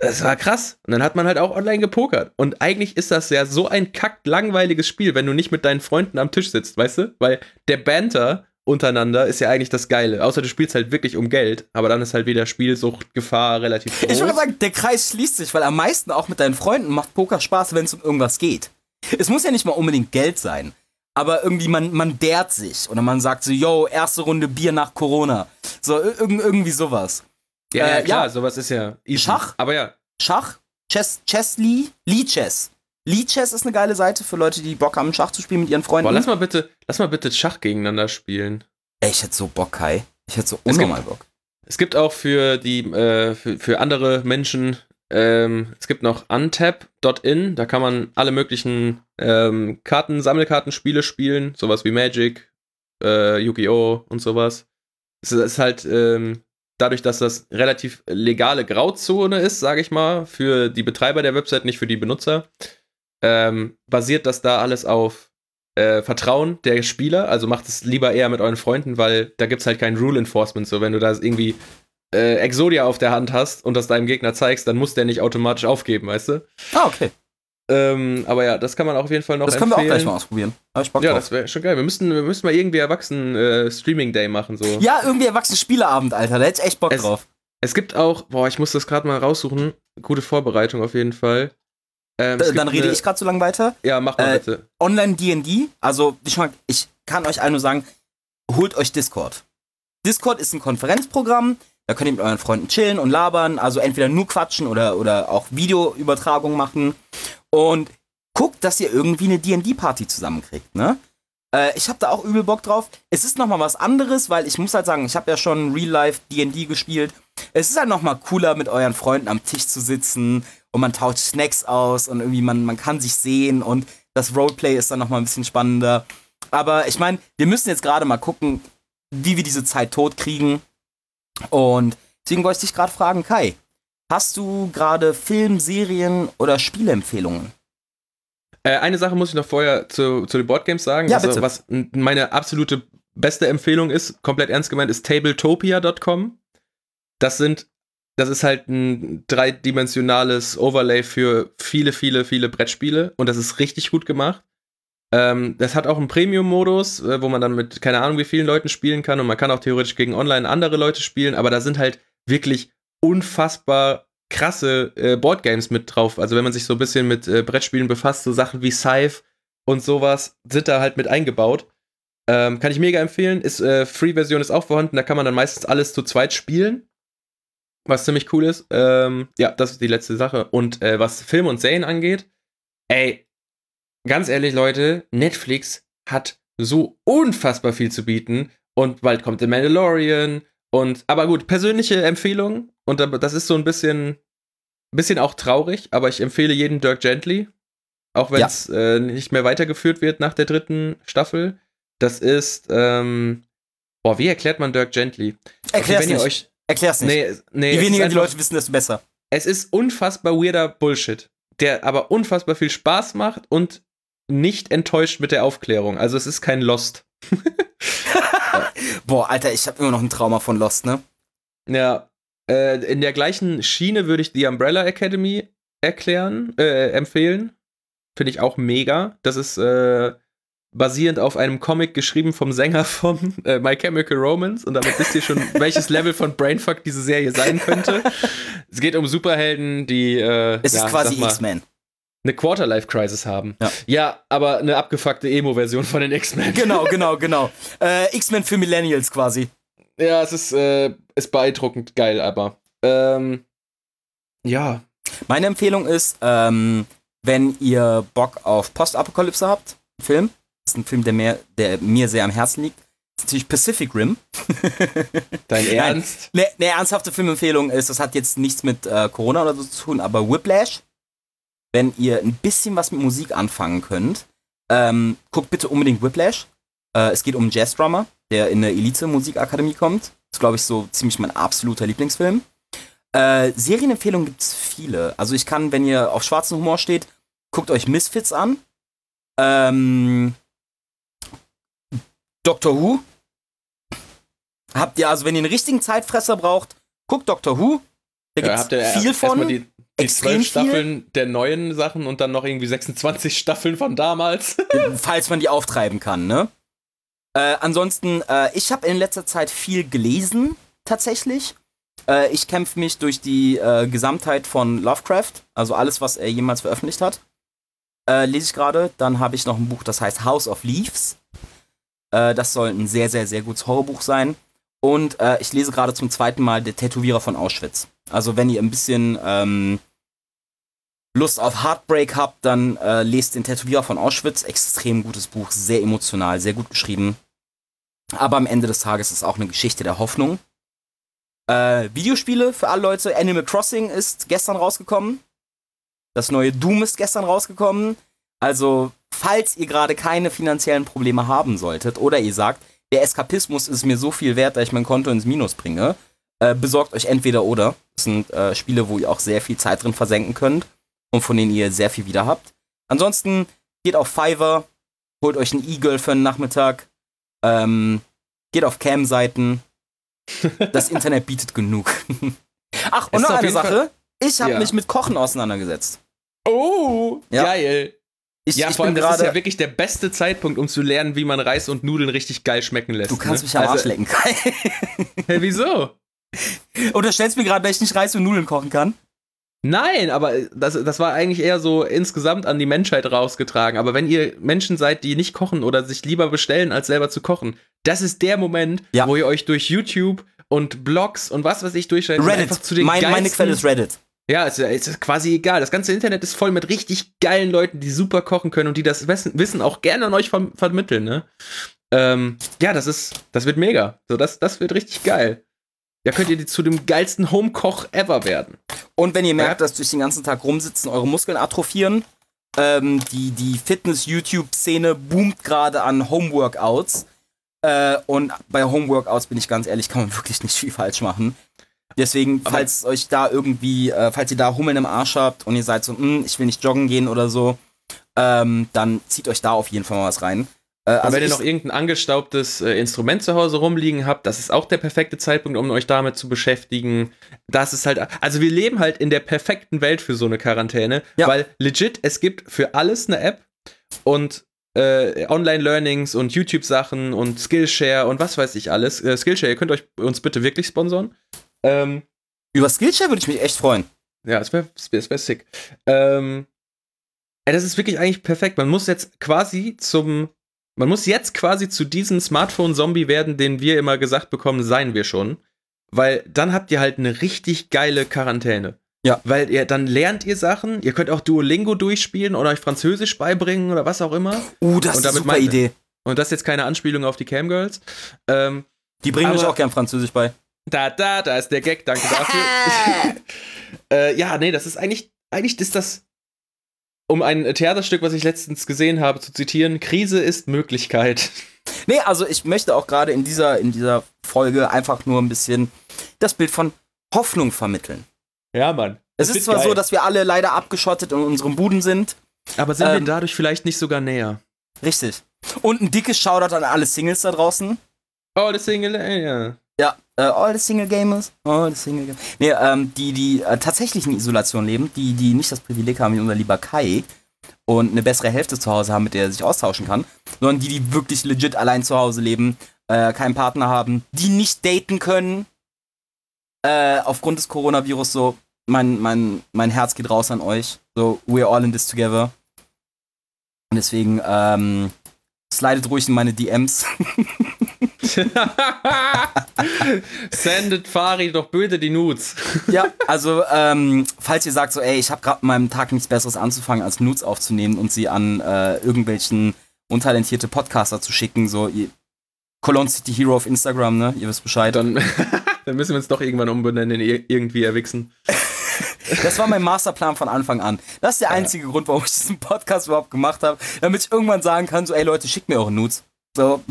Speaker 2: das war krass. Und dann hat man halt auch online gepokert. Und eigentlich ist das ja so ein kackt langweiliges Spiel, wenn du nicht mit deinen Freunden am Tisch sitzt, weißt du? Weil der Banter untereinander ist ja eigentlich das Geile. Außer du spielst halt wirklich um Geld, aber dann ist halt wieder Spielsucht, Gefahr relativ groß.
Speaker 1: Ich würde sagen, der Kreis schließt sich, weil am meisten auch mit deinen Freunden macht Poker Spaß, wenn es um irgendwas geht. Es muss ja nicht mal unbedingt Geld sein, aber irgendwie man, man dehrt sich oder man sagt so, yo, erste Runde Bier nach Corona. So, irgendwie sowas.
Speaker 2: Ja, äh, ja klar, ja. sowas ist ja
Speaker 1: easy. Schach?
Speaker 2: Aber ja.
Speaker 1: Schach? Chess, Chessly? Lee Chess. Lee Chess ist eine geile Seite für Leute, die Bock haben, Schach zu spielen mit ihren Freunden. Boah,
Speaker 2: lass mal bitte, lass mal bitte Schach gegeneinander spielen.
Speaker 1: Ey, ich hätte so Bock, Kai. Ich hätte so unnormal Bock.
Speaker 2: Es gibt auch für die, äh, für, für andere Menschen, ähm, es gibt noch untap.in, da kann man alle möglichen ähm, Karten, Sammelkartenspiele spielen, sowas wie Magic, äh, Yu-Gi-Oh! und sowas. Es ist halt ähm, dadurch, dass das relativ legale Grauzone ist, sage ich mal, für die Betreiber der Website, nicht für die Benutzer, ähm, basiert das da alles auf äh, Vertrauen der Spieler. Also macht es lieber eher mit euren Freunden, weil da gibt es halt kein Rule Enforcement. So, wenn du da irgendwie äh, Exodia auf der Hand hast und das deinem Gegner zeigst, dann muss der nicht automatisch aufgeben, weißt du?
Speaker 1: Ah, okay.
Speaker 2: Ähm, aber ja, das kann man auf jeden Fall noch
Speaker 1: Das können empfehlen. wir auch gleich mal ausprobieren.
Speaker 2: ja, das wäre schon geil. Wir müssten, wir müssten mal irgendwie erwachsenen äh, Streaming Day machen. So.
Speaker 1: Ja, irgendwie erwachsenen Spieleabend, Alter. Da hätte ich echt Bock
Speaker 2: es,
Speaker 1: drauf.
Speaker 2: Es gibt auch, boah, ich muss das gerade mal raussuchen. Gute Vorbereitung auf jeden Fall.
Speaker 1: Ähm, dann rede eine, ich gerade so lang weiter.
Speaker 2: Ja, mach mal äh, bitte.
Speaker 1: Online DD, also schon mal, ich kann euch allen nur sagen, holt euch Discord. Discord ist ein Konferenzprogramm, da könnt ihr mit euren Freunden chillen und labern, also entweder nur quatschen oder, oder auch Videoübertragung machen. Und guckt, dass ihr irgendwie eine D&D-Party zusammenkriegt, ne? Äh, ich habe da auch übel Bock drauf. Es ist nochmal was anderes, weil ich muss halt sagen, ich habe ja schon Real-Life D&D gespielt. Es ist halt nochmal cooler, mit euren Freunden am Tisch zu sitzen und man tauscht Snacks aus und irgendwie man, man kann sich sehen und das Roleplay ist dann nochmal ein bisschen spannender. Aber ich meine, wir müssen jetzt gerade mal gucken, wie wir diese Zeit tot kriegen. Und deswegen wollte ich dich gerade fragen, Kai, hast du gerade Film, Serien oder Spieleempfehlungen?
Speaker 2: Äh, eine Sache muss ich noch vorher zu, zu den Boardgames sagen.
Speaker 1: Ja,
Speaker 2: also,
Speaker 1: bitte.
Speaker 2: Was meine absolute beste Empfehlung ist, komplett ernst gemeint, ist tabletopia.com. Das sind, das ist halt ein dreidimensionales Overlay für viele, viele, viele Brettspiele und das ist richtig gut gemacht. Ähm, das hat auch einen Premium-Modus, äh, wo man dann mit keine Ahnung wie vielen Leuten spielen kann und man kann auch theoretisch gegen online andere Leute spielen, aber da sind halt wirklich unfassbar krasse äh, Boardgames mit drauf. Also wenn man sich so ein bisschen mit äh, Brettspielen befasst, so Sachen wie Scythe und sowas sind da halt mit eingebaut. Ähm, kann ich mega empfehlen. Ist äh, Free-Version ist auch vorhanden. Da kann man dann meistens alles zu zweit spielen. Was ziemlich cool ist. Ähm, ja, das ist die letzte Sache. Und äh, was Film und Serien angeht, ey, ganz ehrlich, Leute, Netflix hat so unfassbar viel zu bieten. Und bald kommt The Mandalorian. Und, aber gut, persönliche Empfehlung und das ist so ein bisschen, bisschen auch traurig, aber ich empfehle jeden Dirk Gently. Auch wenn es ja. äh, nicht mehr weitergeführt wird nach der dritten Staffel. Das ist, ähm, boah, wie erklärt man Dirk Gently?
Speaker 1: Erklär's okay, nicht. Euch, Erklär's nicht. Nee, nee, Je weniger die Leute wissen, desto besser.
Speaker 2: Es ist unfassbar weirder Bullshit, der aber unfassbar viel Spaß macht und nicht enttäuscht mit der Aufklärung. Also es ist kein Lost.
Speaker 1: Boah, Alter, ich habe immer noch ein Trauma von Lost, ne?
Speaker 2: Ja. Äh, in der gleichen Schiene würde ich die Umbrella Academy erklären, äh, empfehlen. Finde ich auch mega. Das ist äh, basierend auf einem Comic geschrieben vom Sänger von äh, My Chemical Romance. Und damit wisst ihr schon, welches Level von Brainfuck diese Serie sein könnte. es geht um Superhelden, die. Äh,
Speaker 1: es ja, ist quasi X-Men
Speaker 2: eine Quarterlife-Crisis haben. Ja. ja, aber eine abgefuckte Emo-Version von den X-Men.
Speaker 1: Genau, genau, genau. Äh, X-Men für Millennials quasi.
Speaker 2: Ja, es ist, äh, ist beeindruckend geil, aber. Ähm, ja.
Speaker 1: Meine Empfehlung ist, ähm, wenn ihr Bock auf Postapokalypse habt, Film, das ist ein Film, der mir, der mir sehr am Herzen liegt, ist natürlich Pacific Rim.
Speaker 2: Dein Ernst?
Speaker 1: Eine ne ernsthafte Filmempfehlung ist, das hat jetzt nichts mit äh, Corona oder so zu tun, aber Whiplash wenn ihr ein bisschen was mit Musik anfangen könnt, ähm, guckt bitte unbedingt Whiplash. Äh, es geht um einen Jazzdrummer, der in eine Elite-Musikakademie kommt. Das ist, glaube ich, so ziemlich mein absoluter Lieblingsfilm. Äh, Serienempfehlungen gibt es viele. Also ich kann, wenn ihr auf schwarzen Humor steht, guckt euch Misfits an. Ähm, Doctor Who. Habt ihr, also wenn ihr einen richtigen Zeitfresser braucht, guckt Doctor Who. Da gibt es ja, viel von.
Speaker 2: Die, die zwölf Staffeln der neuen Sachen und dann noch irgendwie 26 Staffeln von damals.
Speaker 1: Falls man die auftreiben kann, ne? Äh, ansonsten, äh, ich habe in letzter Zeit viel gelesen, tatsächlich. Äh, ich kämpfe mich durch die äh, Gesamtheit von Lovecraft, also alles, was er jemals veröffentlicht hat. Äh, lese ich gerade. Dann habe ich noch ein Buch, das heißt House of Leaves. Äh, das soll ein sehr, sehr, sehr gutes Horrorbuch sein. Und ich lese gerade zum zweiten Mal Der Tätowierer von Auschwitz. Also wenn ihr ein bisschen ähm, Lust auf Heartbreak habt, dann äh, lest den Tätowierer von Auschwitz. Extrem gutes Buch, sehr emotional, sehr gut geschrieben. Aber am Ende des Tages ist es auch eine Geschichte der Hoffnung. Äh, Videospiele für alle Leute. Animal Crossing ist gestern rausgekommen. Das neue Doom ist gestern rausgekommen. Also, falls ihr gerade keine finanziellen Probleme haben solltet oder ihr sagt, der Eskapismus ist mir so viel wert, dass ich mein Konto ins Minus bringe, äh, besorgt euch entweder oder. Das sind äh, Spiele, wo ihr auch sehr viel Zeit drin versenken könnt und von denen ihr sehr viel wieder habt. Ansonsten geht auf Fiverr, holt euch ein E-Girl für einen Nachmittag, ähm, geht auf Cam-Seiten. Das Internet bietet genug. Ach, und noch eine Sache. Fall ich habe ja. mich mit Kochen auseinandergesetzt.
Speaker 2: Oh, ja. geil. Ich, ja, ich vor allem, das ist ja wirklich der beste Zeitpunkt, um zu lernen, wie man Reis und Nudeln richtig geil schmecken lässt.
Speaker 1: Du kannst ne? mich am also, Arsch lecken, Kai.
Speaker 2: hey, wieso?
Speaker 1: Unterstellst mir gerade, dass ich nicht Reis und Nudeln kochen kann?
Speaker 2: Nein, aber das, das war eigentlich eher so insgesamt an die Menschheit rausgetragen. Aber wenn ihr Menschen seid, die nicht kochen oder sich lieber bestellen, als selber zu kochen, das ist der Moment, ja. wo ihr euch durch YouTube und Blogs und was weiß ich durchschaltet.
Speaker 1: Reddit. Zu den mein, meine Quelle ist Reddit.
Speaker 2: Ja, es ist, ist quasi egal. Das ganze Internet ist voll mit richtig geilen Leuten, die super kochen können und die das Wissen auch gerne an euch vermitteln, ne? Ähm, ja, das ist, das wird mega. So, das, das wird richtig geil. Ja, könnt ihr zu dem geilsten Homekoch ever werden.
Speaker 1: Und wenn ihr merkt, ja. dass durch den ganzen Tag rumsitzen eure Muskeln atrophieren, ähm, die, die Fitness-YouTube-Szene boomt gerade an Homeworkouts. Äh, und bei Homeworkouts bin ich ganz ehrlich, kann man wirklich nicht viel falsch machen. Deswegen, Aber falls euch da irgendwie, äh, falls ihr da Hummeln im Arsch habt und ihr seid so, hm, ich will nicht joggen gehen oder so, ähm, dann zieht euch da auf jeden Fall mal was rein.
Speaker 2: Äh, also wenn ihr noch irgendein angestaubtes äh, Instrument zu Hause rumliegen habt, das ist auch der perfekte Zeitpunkt, um euch damit zu beschäftigen. Das ist halt, also wir leben halt in der perfekten Welt für so eine Quarantäne, ja. weil legit, es gibt für alles eine App und äh, Online-Learnings und YouTube-Sachen und Skillshare und was weiß ich alles. Äh, Skillshare, ihr könnt euch uns bitte wirklich sponsern.
Speaker 1: Ähm, Über Skillshare würde ich mich echt freuen.
Speaker 2: Ja, das wäre wär, wär sick. Ähm, das ist wirklich eigentlich perfekt. Man muss jetzt quasi zum man muss jetzt quasi zu diesem Smartphone-Zombie werden, den wir immer gesagt bekommen, seien wir schon. Weil dann habt ihr halt eine richtig geile Quarantäne. Ja. Weil ihr dann lernt ihr Sachen, ihr könnt auch Duolingo durchspielen oder euch Französisch beibringen oder was auch immer.
Speaker 1: Uh, das ist eine super Idee.
Speaker 2: Und das ist jetzt keine Anspielung auf die Camgirls. Ähm,
Speaker 1: die bringen euch auch gern Französisch bei.
Speaker 2: Da, da, da ist der Gag, danke dafür. äh, ja, nee, das ist eigentlich, eigentlich ist das, um ein Theaterstück, was ich letztens gesehen habe, zu zitieren, Krise ist Möglichkeit.
Speaker 1: Nee, also ich möchte auch gerade in dieser, in dieser Folge einfach nur ein bisschen das Bild von Hoffnung vermitteln.
Speaker 2: Ja, Mann.
Speaker 1: Es ist zwar geil. so, dass wir alle leider abgeschottet in unserem Buden sind.
Speaker 2: Aber sind ähm, wir dadurch vielleicht nicht sogar näher?
Speaker 1: Richtig. Und ein dickes Shoutout an alle Singles da draußen.
Speaker 2: All the Single, ja.
Speaker 1: Ja, äh, all the Single Gamers. All the Single Gamers. Nee, ähm, die, die äh, tatsächlich in Isolation leben, die, die nicht das Privileg haben wie unser lieber Kai und eine bessere Hälfte zu Hause haben, mit der er sich austauschen kann, sondern die, die wirklich legit allein zu Hause leben, äh, keinen Partner haben, die nicht daten können, äh, aufgrund des Coronavirus so, mein, mein, mein Herz geht raus an euch. So, we're all in this together. Und deswegen, ähm, slidet ruhig in meine DMs.
Speaker 2: Sendet Fari doch bitte die Nudes.
Speaker 1: ja, also ähm, falls ihr sagt so, ey, ich habe gerade meinem Tag nichts Besseres anzufangen, als Nudes aufzunehmen und sie an äh, irgendwelchen untalentierte Podcaster zu schicken, so ihr, Cologne City Hero auf Instagram, ne? Ihr wisst Bescheid.
Speaker 2: Dann, dann müssen wir uns doch irgendwann umbenennen, irgendwie erwichsen.
Speaker 1: Das war mein Masterplan von Anfang an. Das ist der einzige ja. Grund, warum ich diesen Podcast überhaupt gemacht habe, damit ich irgendwann sagen kann, so, ey Leute, schickt mir eure Nudes. So.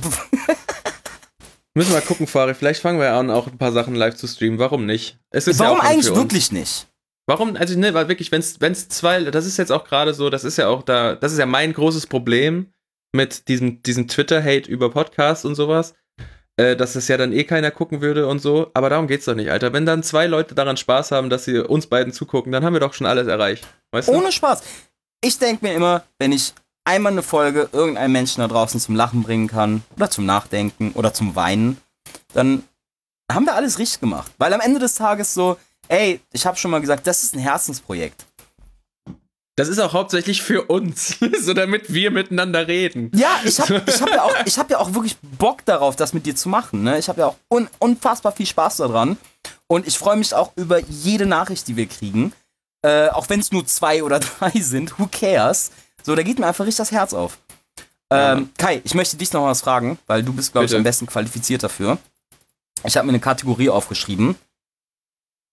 Speaker 2: Müssen wir mal gucken, Fari. Vielleicht fangen wir an, auch ein paar Sachen live zu streamen. Warum nicht?
Speaker 1: Warum ja eigentlich wirklich nicht?
Speaker 2: Warum? Also, ne, weil wirklich, wenn es zwei, das ist jetzt auch gerade so, das ist ja auch da, das ist ja mein großes Problem mit diesem, diesem Twitter-Hate über Podcasts und sowas äh, dass es ja dann eh keiner gucken würde und so. Aber darum geht's doch nicht, Alter. Wenn dann zwei Leute daran Spaß haben, dass sie uns beiden zugucken, dann haben wir doch schon alles erreicht.
Speaker 1: Weißt Ohne du? Spaß. Ich denke mir immer, wenn ich einmal eine Folge irgendeinen Menschen da draußen zum Lachen bringen kann oder zum Nachdenken oder zum Weinen, dann haben wir alles richtig gemacht. Weil am Ende des Tages so, ey, ich habe schon mal gesagt, das ist ein Herzensprojekt.
Speaker 2: Das ist auch hauptsächlich für uns, so damit wir miteinander reden.
Speaker 1: Ja, ich habe ich hab ja, auch, hab ja auch wirklich Bock darauf, das mit dir zu machen. Ne? Ich habe ja auch un unfassbar viel Spaß daran. Und ich freue mich auch über jede Nachricht, die wir kriegen. Äh, auch wenn es nur zwei oder drei sind, who cares? So, da geht mir einfach richtig das Herz auf. Ähm. Kai, ich möchte dich noch was fragen, weil du bist, glaube ich, am besten qualifiziert dafür. Ich habe mir eine Kategorie aufgeschrieben.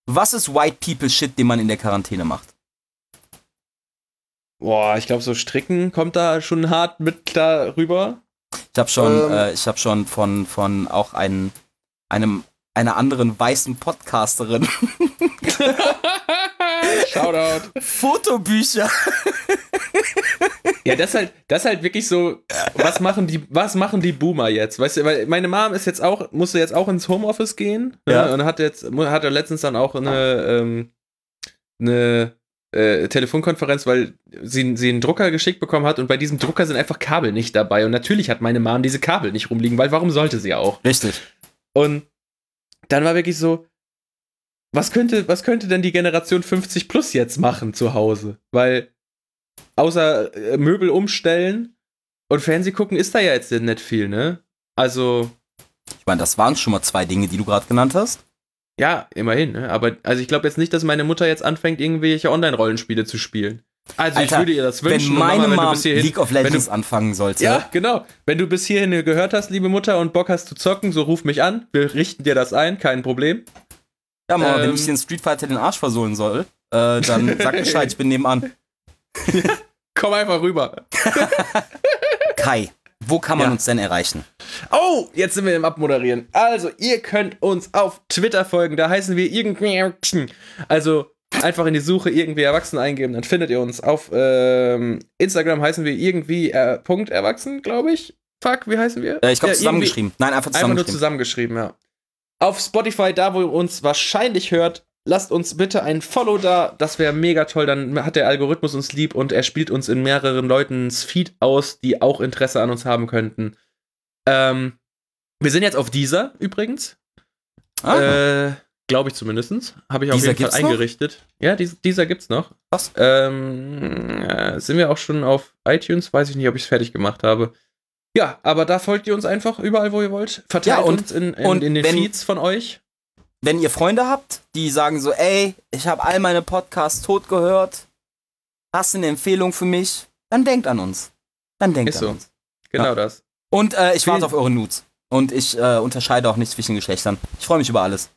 Speaker 1: Was ist White People Shit, den man in der Quarantäne macht?
Speaker 2: Boah, ich glaube, so Stricken kommt da schon hart mit darüber.
Speaker 1: Ich habe schon, ähm. äh, ich habe schon von, von auch einem, einem, einer anderen weißen Podcasterin.
Speaker 2: Shoutout.
Speaker 1: Fotobücher.
Speaker 2: ja, das halt, das halt wirklich so, was machen die, was machen die Boomer jetzt? Weißt du, weil meine Mom ist jetzt auch, musste jetzt auch ins Homeoffice gehen. Ne? Ja. Und hat jetzt, hat er letztens dann auch eine, ähm, eine äh, Telefonkonferenz, weil sie, sie einen Drucker geschickt bekommen hat und bei diesem Drucker sind einfach Kabel nicht dabei. Und natürlich hat meine Mom diese Kabel nicht rumliegen, weil warum sollte sie auch?
Speaker 1: Richtig.
Speaker 2: Und dann war wirklich so, was könnte, was könnte denn die Generation 50 plus jetzt machen zu Hause? Weil außer äh, Möbel umstellen und Fernseh gucken ist da ja jetzt nicht viel, ne? Also.
Speaker 1: Ich meine, das waren schon mal zwei Dinge, die du gerade genannt hast.
Speaker 2: Ja, immerhin, ne? Aber also ich glaube jetzt nicht, dass meine Mutter jetzt anfängt, irgendwelche Online-Rollenspiele zu spielen. Also Alter, ich würde ihr das wünschen.
Speaker 1: Wenn meine Mama, wenn hierhin, League of Legends du, anfangen sollte.
Speaker 2: Ja, genau. Wenn du bis hierhin gehört hast, liebe Mutter, und Bock hast zu zocken, so ruf mich an. Wir richten dir das ein, kein Problem.
Speaker 1: Ja, Mama, ähm, wenn ich den Street Fighter den Arsch versohlen soll, äh, dann sag Bescheid, ich bin nebenan.
Speaker 2: Komm einfach rüber.
Speaker 1: Kai, wo kann man ja. uns denn erreichen?
Speaker 2: Oh, jetzt sind wir im Abmoderieren. Also, ihr könnt uns auf Twitter folgen. Da heißen wir irgendwie. Also, einfach in die Suche irgendwie Erwachsen eingeben, dann findet ihr uns. Auf ähm, Instagram heißen wir irgendwie äh, Punkt Erwachsen, glaube ich. Fuck, wie heißen wir?
Speaker 1: Äh, ich glaube, ja, zusammengeschrieben. Nein, einfach
Speaker 2: zusammengeschrieben. Einfach nur zusammengeschrieben, ja. Auf Spotify, da wo ihr uns wahrscheinlich hört, lasst uns bitte ein Follow da. Das wäre mega toll. Dann hat der Algorithmus uns lieb und er spielt uns in mehreren Leutens Feed aus, die auch Interesse an uns haben könnten. Ähm, wir sind jetzt auf dieser übrigens. Ah. Äh, Glaube ich zumindest. Habe ich auf dieser jeden Fall eingerichtet. Noch? Ja, dies, dieser gibt's noch.
Speaker 1: Was?
Speaker 2: Ähm, äh, sind wir auch schon auf iTunes? Weiß ich nicht, ob ich es fertig gemacht habe. Ja, aber da folgt ihr uns einfach überall, wo ihr wollt. Verteilt ja, und, uns in, in, in den wenn, Feeds von euch
Speaker 1: wenn ihr Freunde habt, die sagen so, ey, ich habe all meine Podcasts tot gehört, hast du eine Empfehlung für mich, dann denkt an uns. Dann denkt Ist an so. uns.
Speaker 2: Genau ja. das.
Speaker 1: Und äh, ich warte auf eure Nudes. Und ich äh, unterscheide auch nicht zwischen Geschlechtern. Ich freue mich über alles.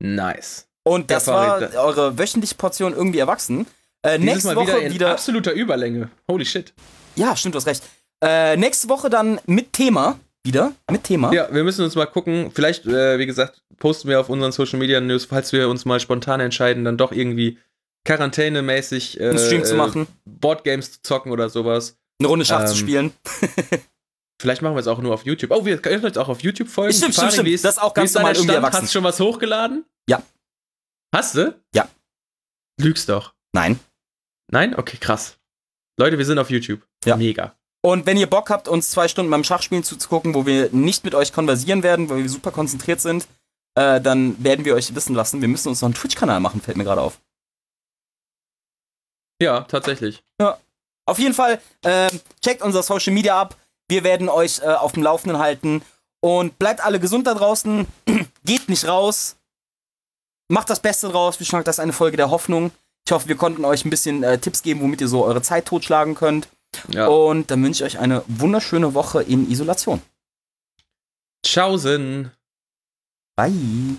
Speaker 2: Nice.
Speaker 1: Und das war eure wöchentliche Portion irgendwie erwachsen.
Speaker 2: Äh, nächste Woche wieder, wieder absoluter Überlänge. Holy shit.
Speaker 1: Ja, stimmt, du hast recht. Äh, nächste Woche dann mit Thema wieder. Mit Thema.
Speaker 2: Ja, wir müssen uns mal gucken. Vielleicht, äh, wie gesagt, posten wir auf unseren Social Media News, falls wir uns mal spontan entscheiden, dann doch irgendwie quarantänemäßig
Speaker 1: äh, einen Stream zu machen.
Speaker 2: Boardgames zu zocken oder sowas.
Speaker 1: Eine Runde Schach ähm, zu spielen.
Speaker 2: vielleicht machen wir es auch nur auf YouTube. Oh, wir können uns auch auf YouTube folgen.
Speaker 1: Stimmt, stimmt, stimmt.
Speaker 2: Ist, das ist auch ganz normal irgendwie erwachsen. Hast du schon was hochgeladen?
Speaker 1: Ja.
Speaker 2: Hast du?
Speaker 1: Ja.
Speaker 2: Lügst doch.
Speaker 1: Nein.
Speaker 2: Nein? Okay, krass. Leute, wir sind auf YouTube.
Speaker 1: Ja.
Speaker 2: Mega.
Speaker 1: Und wenn ihr Bock habt, uns zwei Stunden beim Schachspielen zuzugucken, wo wir nicht mit euch konversieren werden, weil wir super konzentriert sind, äh, dann werden wir euch wissen lassen, wir müssen uns noch einen Twitch-Kanal machen, fällt mir gerade auf.
Speaker 2: Ja, tatsächlich.
Speaker 1: Ja. Auf jeden Fall, äh, checkt unser Social Media ab. Wir werden euch äh, auf dem Laufenden halten. Und bleibt alle gesund da draußen. Geht nicht raus. Macht das Beste draus. Wie schon gesagt, das ist eine Folge der Hoffnung. Ich hoffe, wir konnten euch ein bisschen äh, Tipps geben, womit ihr so eure Zeit totschlagen könnt. Ja. Und dann wünsche ich euch eine wunderschöne Woche in Isolation.
Speaker 2: Tschaußen.
Speaker 1: Bye.